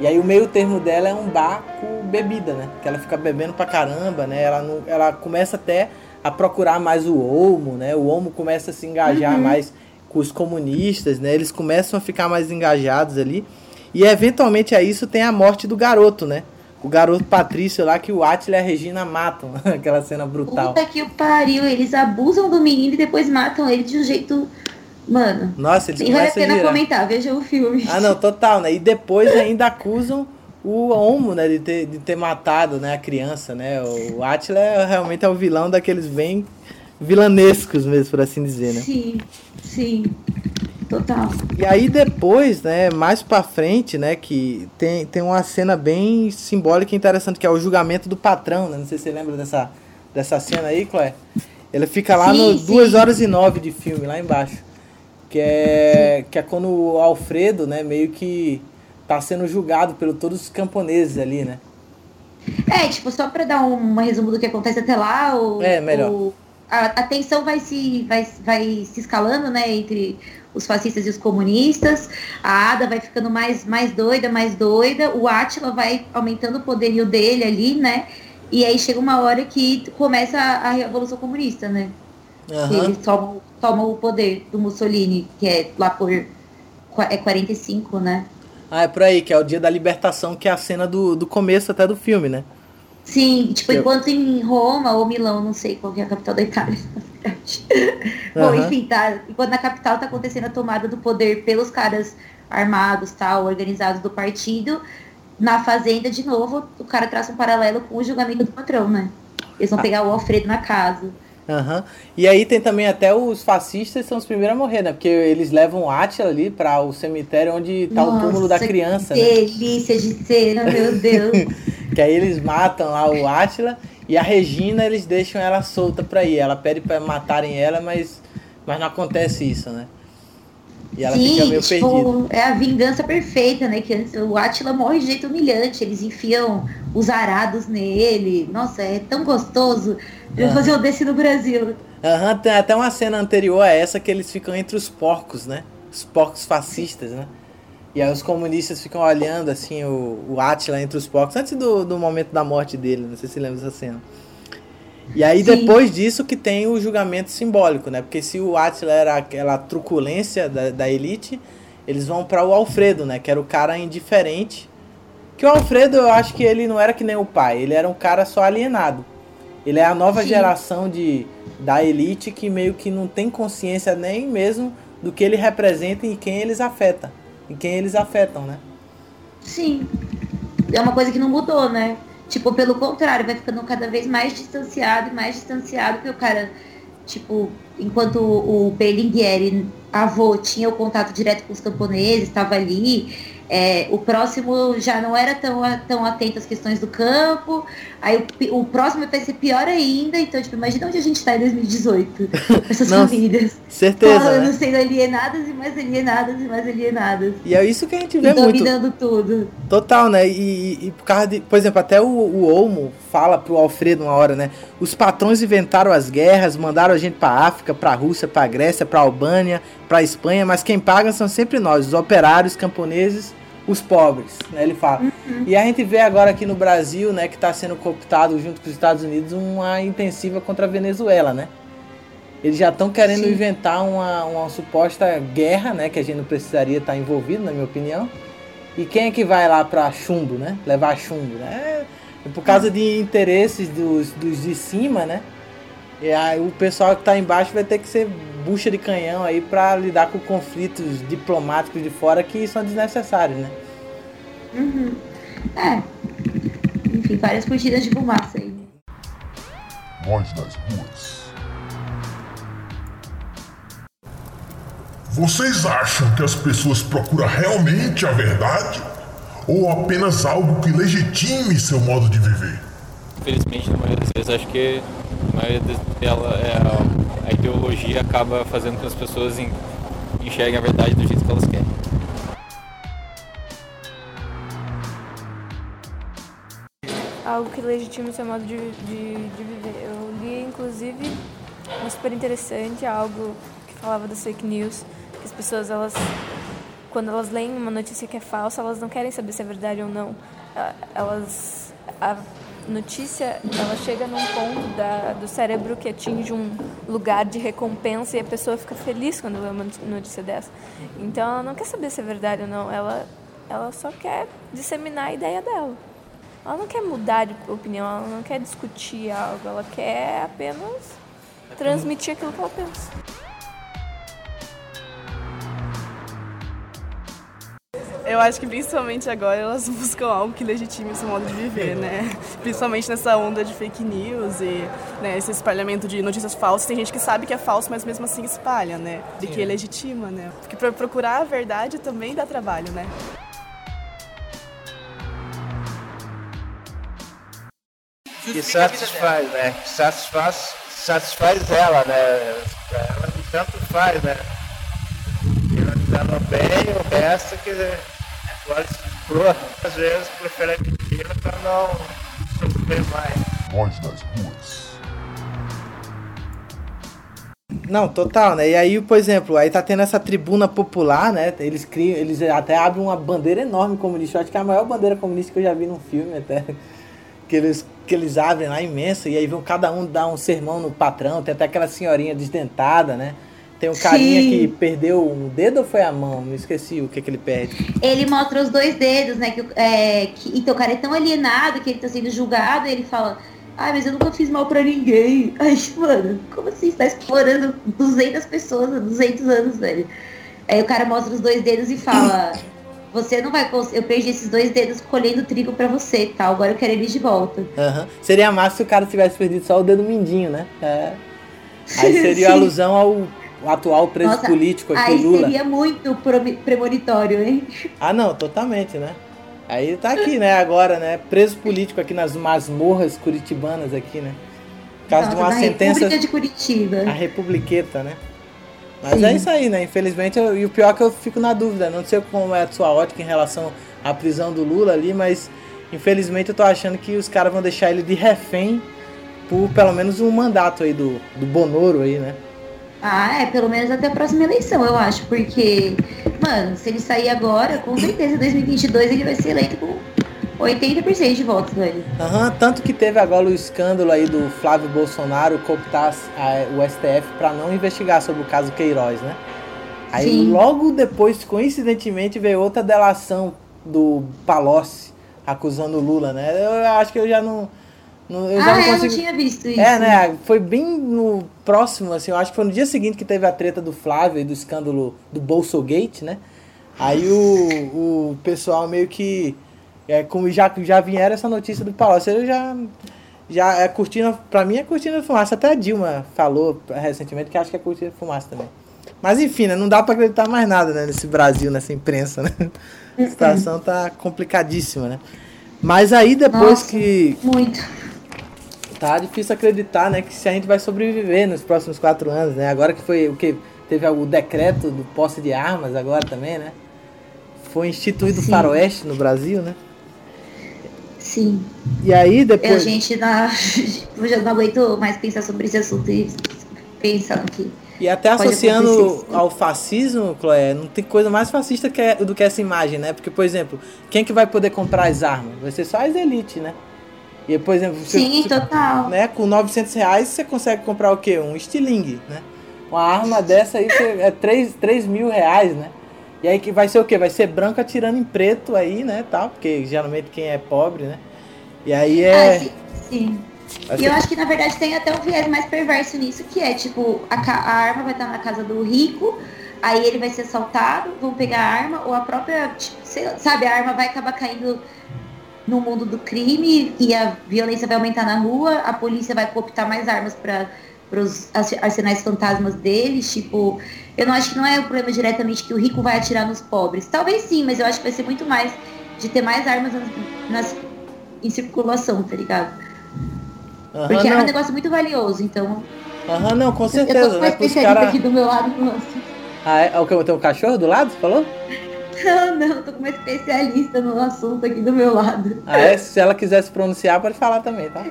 E aí o meio termo dela é um bar com bebida, né? Que ela fica bebendo pra caramba, né? Ela, não, ela começa até a procurar mais o Olmo, né? O Olmo começa a se engajar Uhum. mais com os comunistas, né? Eles começam a ficar mais engajados ali. E eventualmente a isso tem a morte do garoto, né? O garoto Patrício lá que o Atila e a Regina matam. [laughs] Aquela cena brutal. Puta que o pariu, eles abusam do menino e depois matam ele de um jeito. Mano. Nossa, eles Nem vale a pena virar. comentar, veja o filme. Ah, não, total, né? E depois ainda acusam o Homo, né, de ter, de ter matado, né, a criança, né? O Atila é, realmente é o vilão daqueles bem vilanescos mesmo, por assim dizer, né? Sim, sim. Total. E aí depois, né, mais pra frente, né, que tem, tem uma cena bem simbólica e interessante, que é o julgamento do patrão, né? Não sei se você lembra dessa, dessa cena aí, Chloé. Ele fica lá Sim, no sim. 2 horas e 9 de filme, lá embaixo. Que é, que é quando o Alfredo, né, meio que tá sendo julgado pelos todos os camponeses ali, né? É, tipo, só pra dar um resumo do que acontece até lá, o, É, melhor. o- a, a tensão vai se, vai, vai se escalando, né, entre os fascistas e os comunistas, a Ada vai ficando mais, mais doida, mais doida, o Átila vai aumentando o poderio dele ali, né, e aí chega uma hora que começa a, a Revolução Comunista, né, que eles tomam, tomam o poder do Mussolini, que é lá por é 45, né. Ah, é por aí, que é o dia da libertação, que é a cena do, do começo até do filme, né? Sim, tipo, Eu- enquanto em Roma ou Milão, não sei qual que é a capital da Itália, [laughs] na verdade. Bom, Aham. enfim, tá. Enquanto na capital tá acontecendo a tomada do poder pelos caras armados, tal, organizados do partido, na fazenda, de novo, o cara traça um paralelo com o julgamento do patrão, né? Eles Ah. vão pegar o Alfredo na casa. Aham. E aí tem também até os fascistas são os primeiros a morrer, né? Porque eles levam o Átila ali para o cemitério onde tá o túmulo da Nossa, criança, que né? delícia de cena, meu Deus. [laughs] Que aí eles matam lá o Átila e a Regina eles deixam ela solta pra ir. Ela pede pra matarem ela, mas, mas não acontece isso, né? E ela fica Sim, meio tipo, perdida. é a vingança perfeita, né? Que antes o Átila morre de jeito humilhante. Eles enfiam os arados nele. Nossa, é tão gostoso. Eu fazer o desse no Brasil. Aham, tem até uma cena anterior a essa que eles ficam entre os porcos, né? Os porcos fascistas, né? E aí os comunistas ficam olhando assim o, o Átila entre os porcos, antes do, do momento da morte dele, não sei se lembra dessa cena. E aí Sim. depois disso que tem o julgamento simbólico, né? Porque se o Átila era aquela truculência da, da elite, eles vão para o Alfredo, né? Que era o cara indiferente. Que o Alfredo, eu acho que ele não era que nem o pai, ele era um cara só alienado. Ele é a nova Sim. geração de, da elite que meio que não tem consciência nem mesmo do que ele representa e quem eles afeta. E quem eles afetam, né? Sim. É uma coisa que não mudou, né? Tipo, pelo contrário, vai ficando cada vez mais distanciado e mais distanciado que o cara, tipo, enquanto o Berlingueri, avô, tinha o contato direto com os camponeses, estava ali, é, o próximo já não era tão, tão atento às questões do campo, aí o, o próximo vai ser pior ainda, então, tipo, imagina onde a gente está em 2018, essas [laughs] Nossa, famílias. Certeza, Falando, né? sendo alienadas e mais alienadas e mais alienadas. E é isso que a gente E vê muito. dominando tudo. Total, né? E, e- e por causa de. Por exemplo, até o, o Olmo fala pro Alfredo uma hora, né? Os patrões inventaram as guerras, mandaram a gente pra África, pra Rússia, pra Grécia, pra Albânia, pra Espanha, mas quem paga são sempre nós, os operários, camponeses, os pobres, né? Ele fala. E a gente vê agora aqui no Brasil, né, que tá sendo cooptado junto com os Estados Unidos uma intensiva contra a Venezuela, né? Eles já estão querendo Sim. inventar uma, uma suposta guerra, né? Que a gente não precisaria estar envolvido, na minha opinião. E quem é que vai lá pra chumbo, né? Levar chumbo, né? É por causa de interesses dos, dos de cima, né? E aí o pessoal que tá embaixo vai ter que ser bucha de canhão aí pra lidar com conflitos diplomáticos de fora que são desnecessários, né? Uhum. É. Enfim, várias cortinas de fumaça aí. Voz das ruas. Vocês acham que as pessoas procuram realmente a verdade? ou apenas algo que legitime seu modo de viver? Infelizmente, na maioria das vezes, acho que a maioria dela é a, ideologia acaba fazendo com que as pessoas enxerguem a verdade do jeito que elas querem. Algo que legitime seu modo de, de, de viver. Eu li, inclusive, um super interessante, algo que falava das fake news, que as pessoas elas quando elas leem uma notícia que é falsa, elas não querem saber se é verdade ou não. Ah, Elas, a notícia, ela chega num ponto da, do cérebro que atinge um lugar de recompensa e a pessoa fica feliz quando lê uma notícia dessa. Então, ela não quer saber se é verdade ou não, ela, ela só quer disseminar a ideia dela. Ela não quer mudar de opinião, ela não quer discutir algo, ela quer apenas transmitir aquilo que ela pensa. Eu acho que principalmente agora elas [laughs] buscam algo que legitime esse modo de viver, né? Principalmente nessa onda de fake news e né, esse espalhamento de notícias falsas. Tem gente que sabe que é falso, mas mesmo assim espalha, né? De que legitima, né? Porque pra procurar a verdade também dá trabalho, né? que satisfaz, né? Que satisfaz, satisfaz ela, né? Ela tanto faz, né? Ela dando bem, o resto que às vezes prefere a mentira pra não sofrer mais. Voz das ruas. Não, total, né? E aí, por exemplo, aí tá tendo essa tribuna popular, né? Eles criam, eles até abrem uma bandeira enorme comunista. Eu acho que é a maior bandeira comunista que eu já vi num filme até. [laughs] Que eles, que eles abrem lá imensa, e aí vão cada um dar um sermão no patrão. Tem até aquela senhorinha desdentada, né? Tem um carinha Sim. que perdeu um dedo ou foi a mão? Me esqueci o que, que ele perde. Ele mostra os dois dedos, né? Que, é, que- então o cara é tão alienado que ele tá sendo julgado e ele fala, ai, mas eu nunca fiz mal pra ninguém. [laughs] Ai, mano, como assim? Você tá explorando 200 pessoas há 200 anos, velho. Aí o cara mostra os dois dedos e fala, [coughs] você não vai conseguir, eu perdi esses dois dedos colhendo trigo pra você, tá? Agora eu quero eles de volta. Aham. Seria massa se o cara tivesse perdido só o dedo mindinho, né? É. Aí seria [laughs] alusão ao atual preso Nossa, político aqui, Aí o Lula. seria muito premonitório, hein? Ah, não, totalmente, né? Aí tá aqui, né, agora, né? Preso político aqui nas masmorras curitibanas aqui, né? Por causa de Nossa, uma da sentença, República de Curitiba. a republiqueta, né? Mas Sim. é isso aí, né? Infelizmente, eu- e o pior é que eu fico na dúvida. Não sei como é a sua ótica em relação à prisão do Lula ali, mas infelizmente eu tô achando que os caras vão deixar ele de refém por pelo menos um mandato aí do, do Bonoro aí, né? Ah, é, pelo menos até a próxima eleição, eu acho, porque, mano, se ele sair agora, com certeza em 2022 ele vai ser eleito com 80% de votos, velho. Aham, tanto que teve agora o escândalo aí do Flávio Bolsonaro cooptar a- o STF para não investigar sobre o caso Queiroz, né? Aí Sim. logo depois, coincidentemente, veio outra delação do Palocci acusando o Lula, né? Eu acho que eu já não. Eu ah, não eu consigo. não tinha visto isso. É, né? Foi bem no próximo, assim, eu acho que foi no dia seguinte que teve a treta do Flávio e do escândalo do Bolsogate, né? Aí o, o pessoal meio que. É, como já, já vieram essa notícia do Palácio, eu já. Já é cortina. Pra mim é cortina de fumaça. Até a Dilma falou recentemente que acha que é cortina de fumaça também. Mas enfim, né? Não dá pra acreditar mais nada, né? Nesse Brasil, nessa imprensa, né? A situação tá complicadíssima, né? Mas aí depois Nossa. que Muito. Tá difícil acreditar, né, que se a gente vai sobreviver nos próximos quatro anos, né? Agora que foi o que teve o decreto do posse de armas agora também, né? Foi instituído o faroeste no Brasil, né? Sim. E aí Eu, depois gente, na... [laughs] eu já não aguento mais pensar sobre esse assunto e pensar que. e até associando ao fascismo, Chloé, não tem coisa mais fascista que é- do que essa imagem, né? Porque, por exemplo, quem que vai poder comprar as armas? Vai ser só as elites, né? E, por exemplo, se- Sim, total. né? Com 900 reais você consegue comprar o quê? Um estilingue, né? Uma arma dessa aí você- é 3, 3 mil reais, né? E aí que vai ser o quê? Vai ser branco atirando em preto aí, né? Tal, porque geralmente quem é pobre, né? E aí Ah, é. sim. sim. vai E ser- eu acho que na verdade tem até um viés mais perverso nisso, que é tipo, a, a arma vai estar na casa do rico, aí ele vai ser assaltado, vão pegar a arma, ou a própria, tipo, sei sabe, a arma vai acabar caindo no mundo do crime e a violência vai aumentar na rua, a polícia vai cooptar mais armas para os arsenais fantasmas deles, tipo, eu não acho que não é o problema diretamente que o rico vai atirar nos pobres. Talvez sim, mas eu acho que vai ser muito mais de ter mais armas nas, nas- em circulação, tá ligado? Aham, Porque era um não. negócio muito valioso, então. Aham, não, com eu certeza, tô com né? uma especialista cara... aqui do meu lado. Ah, é? O que? Tem um cachorro do lado, você falou? Não, não, tô com uma especialista no assunto aqui do meu lado. Ah, é? Se ela quiser se pronunciar, pode falar também, tá?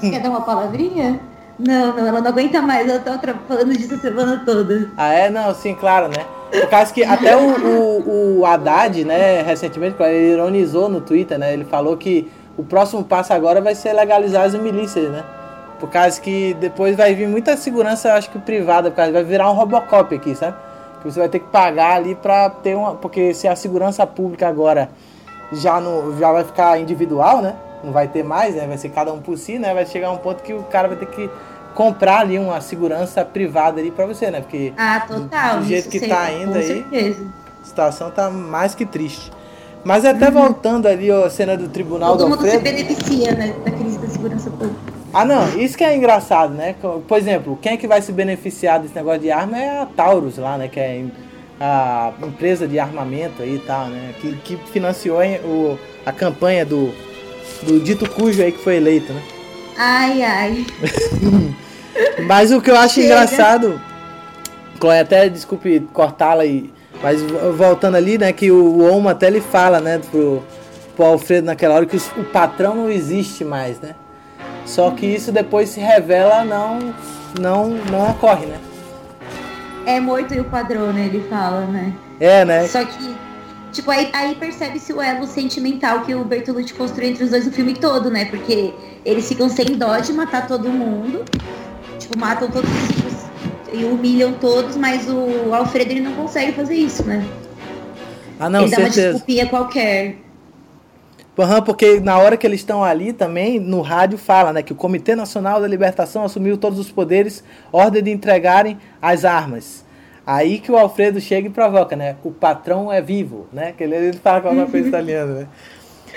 Quer dar uma palavrinha? Não, não, ela não aguenta mais, ela tá falando disso a semana toda. Ah, é? Não, sim, claro, né? Por causa que até o, o, o Haddad, né, recentemente, ele ironizou no Twitter, né? Ele falou que o próximo passo agora vai ser legalizar as milícias, né? Por causa que depois vai vir muita segurança, acho que privada, por causa vai virar um Robocop aqui, sabe? Que você vai ter que pagar ali pra ter uma. Porque se a segurança pública agora já, no, já vai ficar individual, né? Não vai ter mais, né? Vai ser cada um por si, né? Vai chegar um ponto que o cara vai ter que comprar ali uma segurança privada ali pra você, né? Porque ah, total, do, do jeito que tá indo aí, certeza. a situação tá mais que triste. Mas até uhum. voltando ali a cena do tribunal Todo do mundo Alfredo, se beneficia, né, da crise da segurança pública. Ah, não, isso que é engraçado, né? Por exemplo, quem é que vai se beneficiar desse negócio de arma é a Taurus lá, né? Que é a empresa de armamento aí e tal, né? Que, que financiou o, a campanha do, do dito cujo aí que foi eleito, né? Ai, ai. [laughs] Mas o que eu acho Chega. engraçado, Chloe, até desculpe cortá-la aí, mas voltando ali, né, que o Oma até ele fala, né, pro, pro Alfredo naquela hora que o patrão não existe mais, né? Só que isso depois se revela não não não ocorre, né? É morto e o padrão, né? Ele fala, né? É, né? Só que tipo aí, aí percebe-se o elo sentimental que o Bertolucci construiu entre os dois no filme todo, né? Porque eles ficam sem dó de matar todo mundo, tipo matam todos os e humilham todos, mas o Alfredo ele não consegue fazer isso, né? Ah, não, ele certeza. dá uma desculpinha qualquer. Uhum, porque na hora que eles estão ali também, no rádio fala, né, que o Comitê Nacional da Libertação assumiu todos os poderes, ordem de entregarem as armas. Aí que o Alfredo chega e provoca, né? O patrão é vivo, né? Que ele, ele fala com alguma coisa [laughs] italiana, né?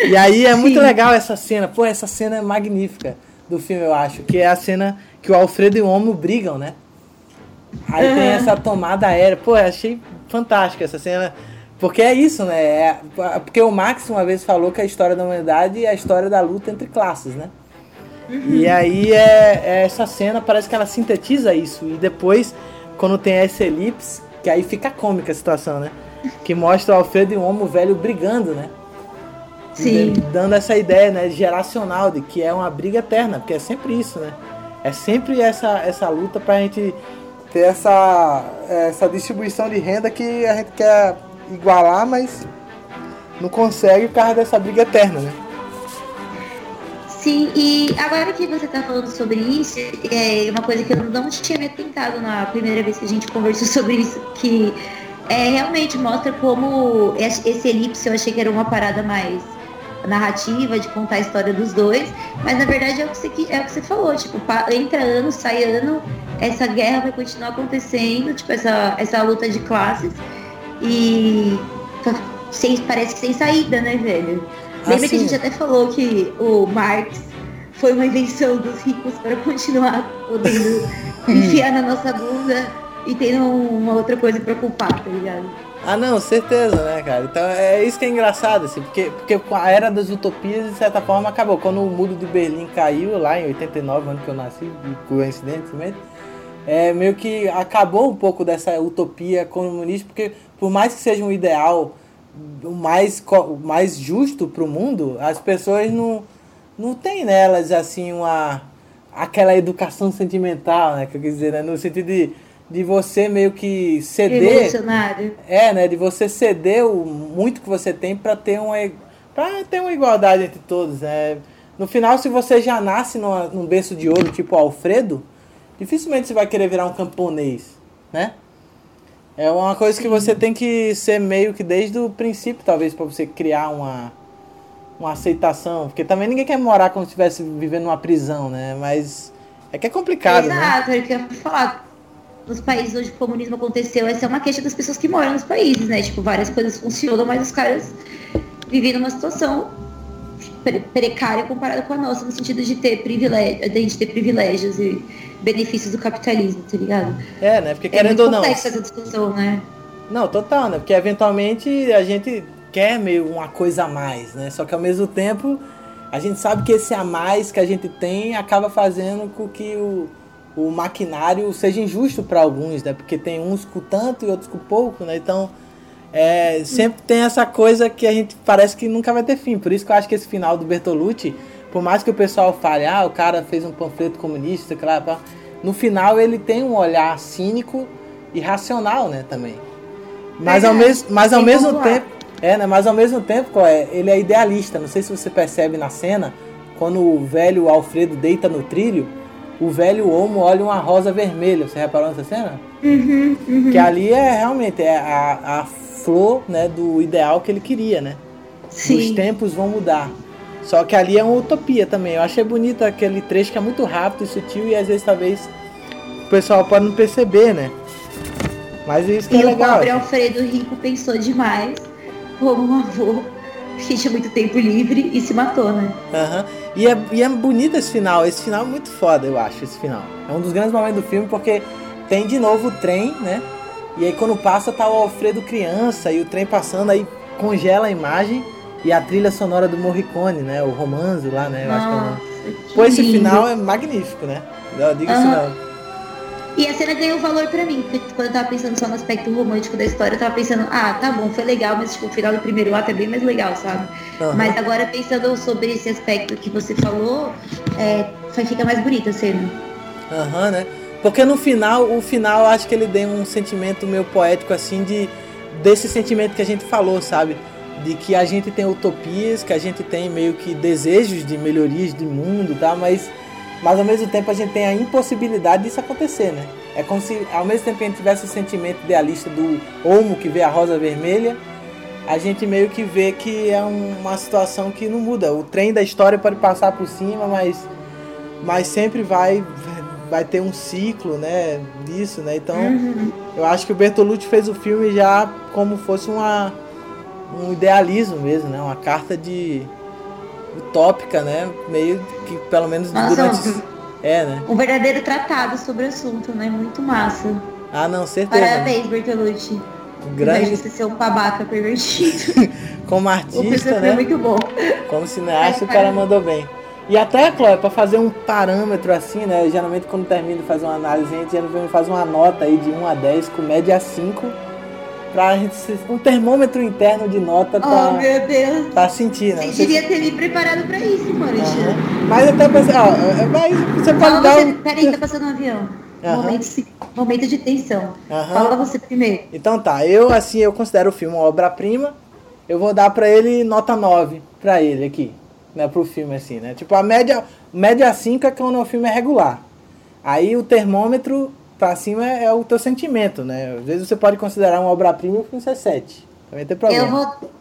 E aí é muito Sim. legal essa cena. Pô, essa cena é magnífica do filme, eu acho. Que é a cena que o Alfredo e o Homo brigam, né? Aí uhum. tem essa tomada aérea. Pô, achei fantástica essa cena. Porque é isso, né? É, porque o Max uma vez falou que a história da humanidade é a história da luta entre classes, né? Uhum. E aí é, é, essa cena parece que ela sintetiza isso. E depois, quando tem essa elipse, que aí fica cômica a situação, né? Que mostra o Alfredo e o Homo velho brigando, né? Sim. Dando essa ideia, né, geracional, de que é uma briga eterna, porque é sempre isso, né? É sempre essa, essa luta pra gente ter essa, essa distribuição de renda que a gente quer igualar, mas não consegue por causa dessa briga eterna, né? Sim, e agora que você está falando sobre isso, é uma coisa que eu não tinha me atentado na primeira vez que a gente conversou [laughs] sobre isso, que é, realmente mostra como esse elipse eu achei que era uma parada mais narrativa, de contar a história dos dois, mas na verdade é o que você, é o que você falou, tipo, entra ano, sai ano, essa guerra vai continuar acontecendo, tipo, essa, essa luta de classes, e sem, parece que sem saída, né, velho? Ah, Lembra que a gente até falou que o Marx foi uma invenção dos ricos para continuar podendo [laughs] enfiar na nossa bunda e tendo uma outra coisa para culpar, tá ligado? Ah, não, certeza, né, cara? Então é isso que é engraçado, assim, porque, porque a era das utopias, de certa forma, acabou. Quando o muro de Berlim caiu, lá em 89, ano que eu nasci, coincidentemente, é, meio que acabou um pouco dessa utopia comunista, porque por mais que seja um ideal o mais, mais justo para o mundo, as pessoas não, não têm nelas assim uma aquela educação sentimental, né? Que eu quis dizer, né? no sentido de, de você meio que ceder. É, né? De você ceder o muito que você tem para ter uma para ter uma igualdade entre todos, né? No final, se você já nasce numa, num berço de ouro, tipo Alfredo, dificilmente você vai querer virar um camponês, né? É uma coisa que você tem que ser meio que desde o princípio, talvez, para você criar uma, uma aceitação. Porque também ninguém quer morar como se estivesse vivendo numa prisão, né? Mas é que é complicado, Exato, né? Exato, é eu falar. Nos países onde o comunismo aconteceu, essa é uma queixa das pessoas que moram nos países, né? Tipo, várias coisas funcionam, mas os caras vivem numa situação precária comparada com a nossa, no sentido de ter privilégio, de ter privilégios e benefícios do capitalismo, tá ligado? É, né? Porque querendo é ou não. essa discussão, né? Não, total, né? Porque eventualmente a gente quer meio uma coisa a mais, né? Só que ao mesmo tempo a gente sabe que esse a mais que a gente tem acaba fazendo com que o, o maquinário seja injusto para alguns, né? Porque tem uns com tanto e outros com pouco, né? Então é, sempre tem essa coisa que a gente parece que nunca vai ter fim. Por isso que eu acho que esse final do Bertolucci, por mais que o pessoal fale, ah, o cara fez um panfleto comunista, claro, no final ele tem um olhar cínico e racional, né, também. Mas ao, mes mas ao mesmo tempo, é, né, mas ao mesmo tempo, é, ele é idealista. Não sei se você percebe na cena, quando o velho Alfredo deita no trilho, o velho Homo olha uma rosa vermelha. Você reparou nessa cena? Uhum, uhum. Que ali é realmente é a, a flor né, do ideal que ele queria, né? Sim. Os tempos vão mudar. Só que ali é uma utopia também. Eu achei bonito aquele trecho que é muito rápido e sutil e às vezes talvez o pessoal pode não perceber, né? Mas isso que e é legal. o pobre Alfredo Rico pensou demais, como um avô, que tinha muito tempo livre e se matou, né? Uhum. E, é, e é bonito esse final. Esse final é muito foda, eu acho, esse final. É um dos grandes momentos do filme porque tem de novo o trem, né? E aí quando passa tá o Alfredo criança e o trem passando, aí congela a imagem e a trilha sonora do Morricone, né? O romance lá, né? Eu Nossa, acho que é Pô, esse lindo. final é magnífico, né? Não, diga isso Aham. não. E a cena ganhou valor pra mim, porque quando eu tava pensando só no aspecto romântico da história, eu tava pensando, ah, tá bom, foi legal, mas tipo, o final do primeiro ato é bem mais legal, sabe? Aham. Mas agora pensando sobre esse aspecto que você falou, é, fica mais bonita a cena. Aham, né? Porque no final, o final acho que ele tem um sentimento meio poético assim de desse sentimento que a gente falou, sabe? De que a gente tem utopias, que a gente tem meio que desejos de melhorias de mundo, tá? Mas mas ao mesmo tempo a gente tem a impossibilidade disso acontecer, né? É como se ao mesmo tempo que a gente tivesse o sentimento idealista do homo que vê a rosa vermelha, a gente meio que vê que é um- uma situação que não muda. O trem da história pode passar por cima, mas mas sempre vai vai ter um ciclo, né, disso, né? Então, eu acho que o Bertolucci fez o filme já como fosse uma um idealismo mesmo, né? Uma carta de utópica, né? Meio que pelo menos Nossa, durante um- é, né? Um verdadeiro tratado sobre o assunto, né? Muito massa. Ah, não, certeza. né? Parabéns, Bertolucci. Um grande Grande ser um babaca pervertido. [laughs] como o artista, filme né? foi muito bom. Como cineasta, o É, cara cara. mandou bem. E até, Chloe, pra fazer um parâmetro assim, né? Geralmente quando termina de fazer uma análise, a gente geralmente faz uma nota aí de 1 a 10 com média 5 pra gente um termômetro interno de nota pra, Oh, meu Deus. pra sentir, né? Você devia ter me preparado pra isso, mano. Aham. Mas até pensei, ó, é- mas você pode dar você. um... Peraí, tá passando um avião. Aham. Momento, momento de tensão. Aham. Fala você primeiro. Então tá, eu assim, eu considero o filme uma obra-prima. Eu vou dar pra ele nota 9 pra ele aqui, né, pro filme assim, né? Tipo, a média, média 5 é quando o filme é regular. Aí o termômetro pra cima é, é o teu sentimento, né? Às vezes você pode considerar uma obra-prima e o filme ser 7. Também tem problema. Eu vou,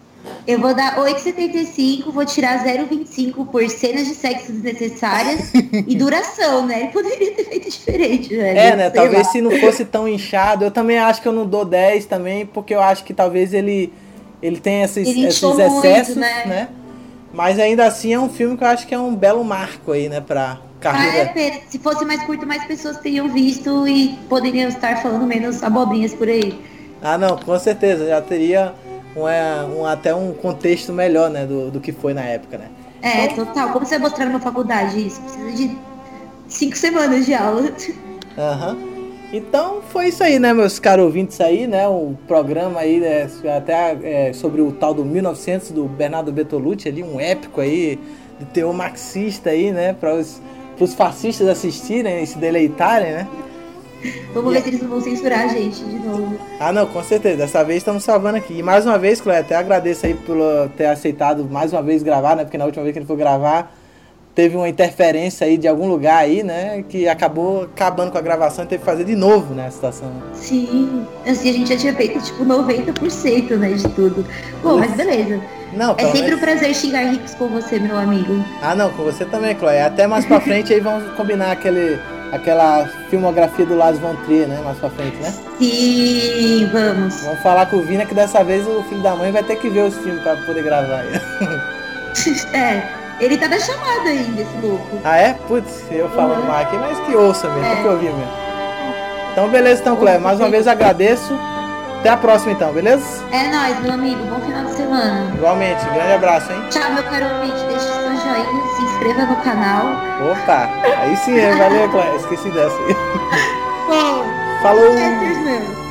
eu vou dar 8,75, vou tirar 0,25 por cenas de sexo desnecessárias [laughs] e duração, né? Poderia ter feito diferente, velho. É, né? Sei Talvez lá. se não fosse tão inchado. Eu também acho que eu não dou 10 também, porque eu acho que talvez ele, ele tenha esses, Ele esses inchou muito, excessos, né? né? Mas ainda assim é um filme que eu acho que é um belo marco aí, né? Pra Ah, é carreira. Se fosse mais curto, mais pessoas teriam visto e poderiam estar falando menos abobrinhas por aí. Ah, não, com certeza. Já teria um, é, um, até um contexto melhor, né? Do, do que foi na época, né? É, total. Como você vai mostrar numa faculdade isso? Precisa de cinco semanas de aula. Aham. Então foi isso aí, né, meus caros ouvintes aí, né? O programa aí, né, até é, sobre o tal do 1900 do Bernardo Bertolucci ali, um épico aí de teor marxista aí, né? Para os fascistas assistirem e se deleitarem, né? Vamos ver se eles não vão censurar a gente de novo. Ah, não, com certeza. Dessa vez estamos salvando aqui. E mais uma vez, Cleia, até agradeço aí por ter aceitado mais uma vez gravar, né? Porque na última vez que ele foi gravar, teve uma interferência aí de algum lugar aí, né? Que acabou acabando com a gravação e teve que fazer de novo, né? A situação. Sim, assim, a gente já tinha feito tipo 90%, né, de tudo. Bom, mas beleza. Não, É sempre um prazer xingar ricos com você, meu amigo. Ah, não, com você também, Chloe. Até mais pra frente aí vamos combinar aquele, aquela filmografia do Lars von Trier, né? Mais pra frente, né? Sim, vamos. Vamos falar com o Vina que dessa vez o filho da mãe vai ter que ver os filmes pra poder gravar. [laughs] É, ele tá na chamada ainda, esse louco. ah, é? Putz, eu falando Uhum. mal aqui, mas que ouça mesmo, É. tem que ouvir mesmo. Então, beleza, então, Chloe. Mais uma vez agradeço. Até a próxima, então, beleza? É nóis, meu amigo. Bom final de semana. Igualmente, grande abraço, hein? Tchau, meu caro ouvinte. Deixe seu joinha, se inscreva no canal. Opa, aí sim, hein? valeu, Chloe. Esqueci dessa aí. [laughs] Bom, Falou!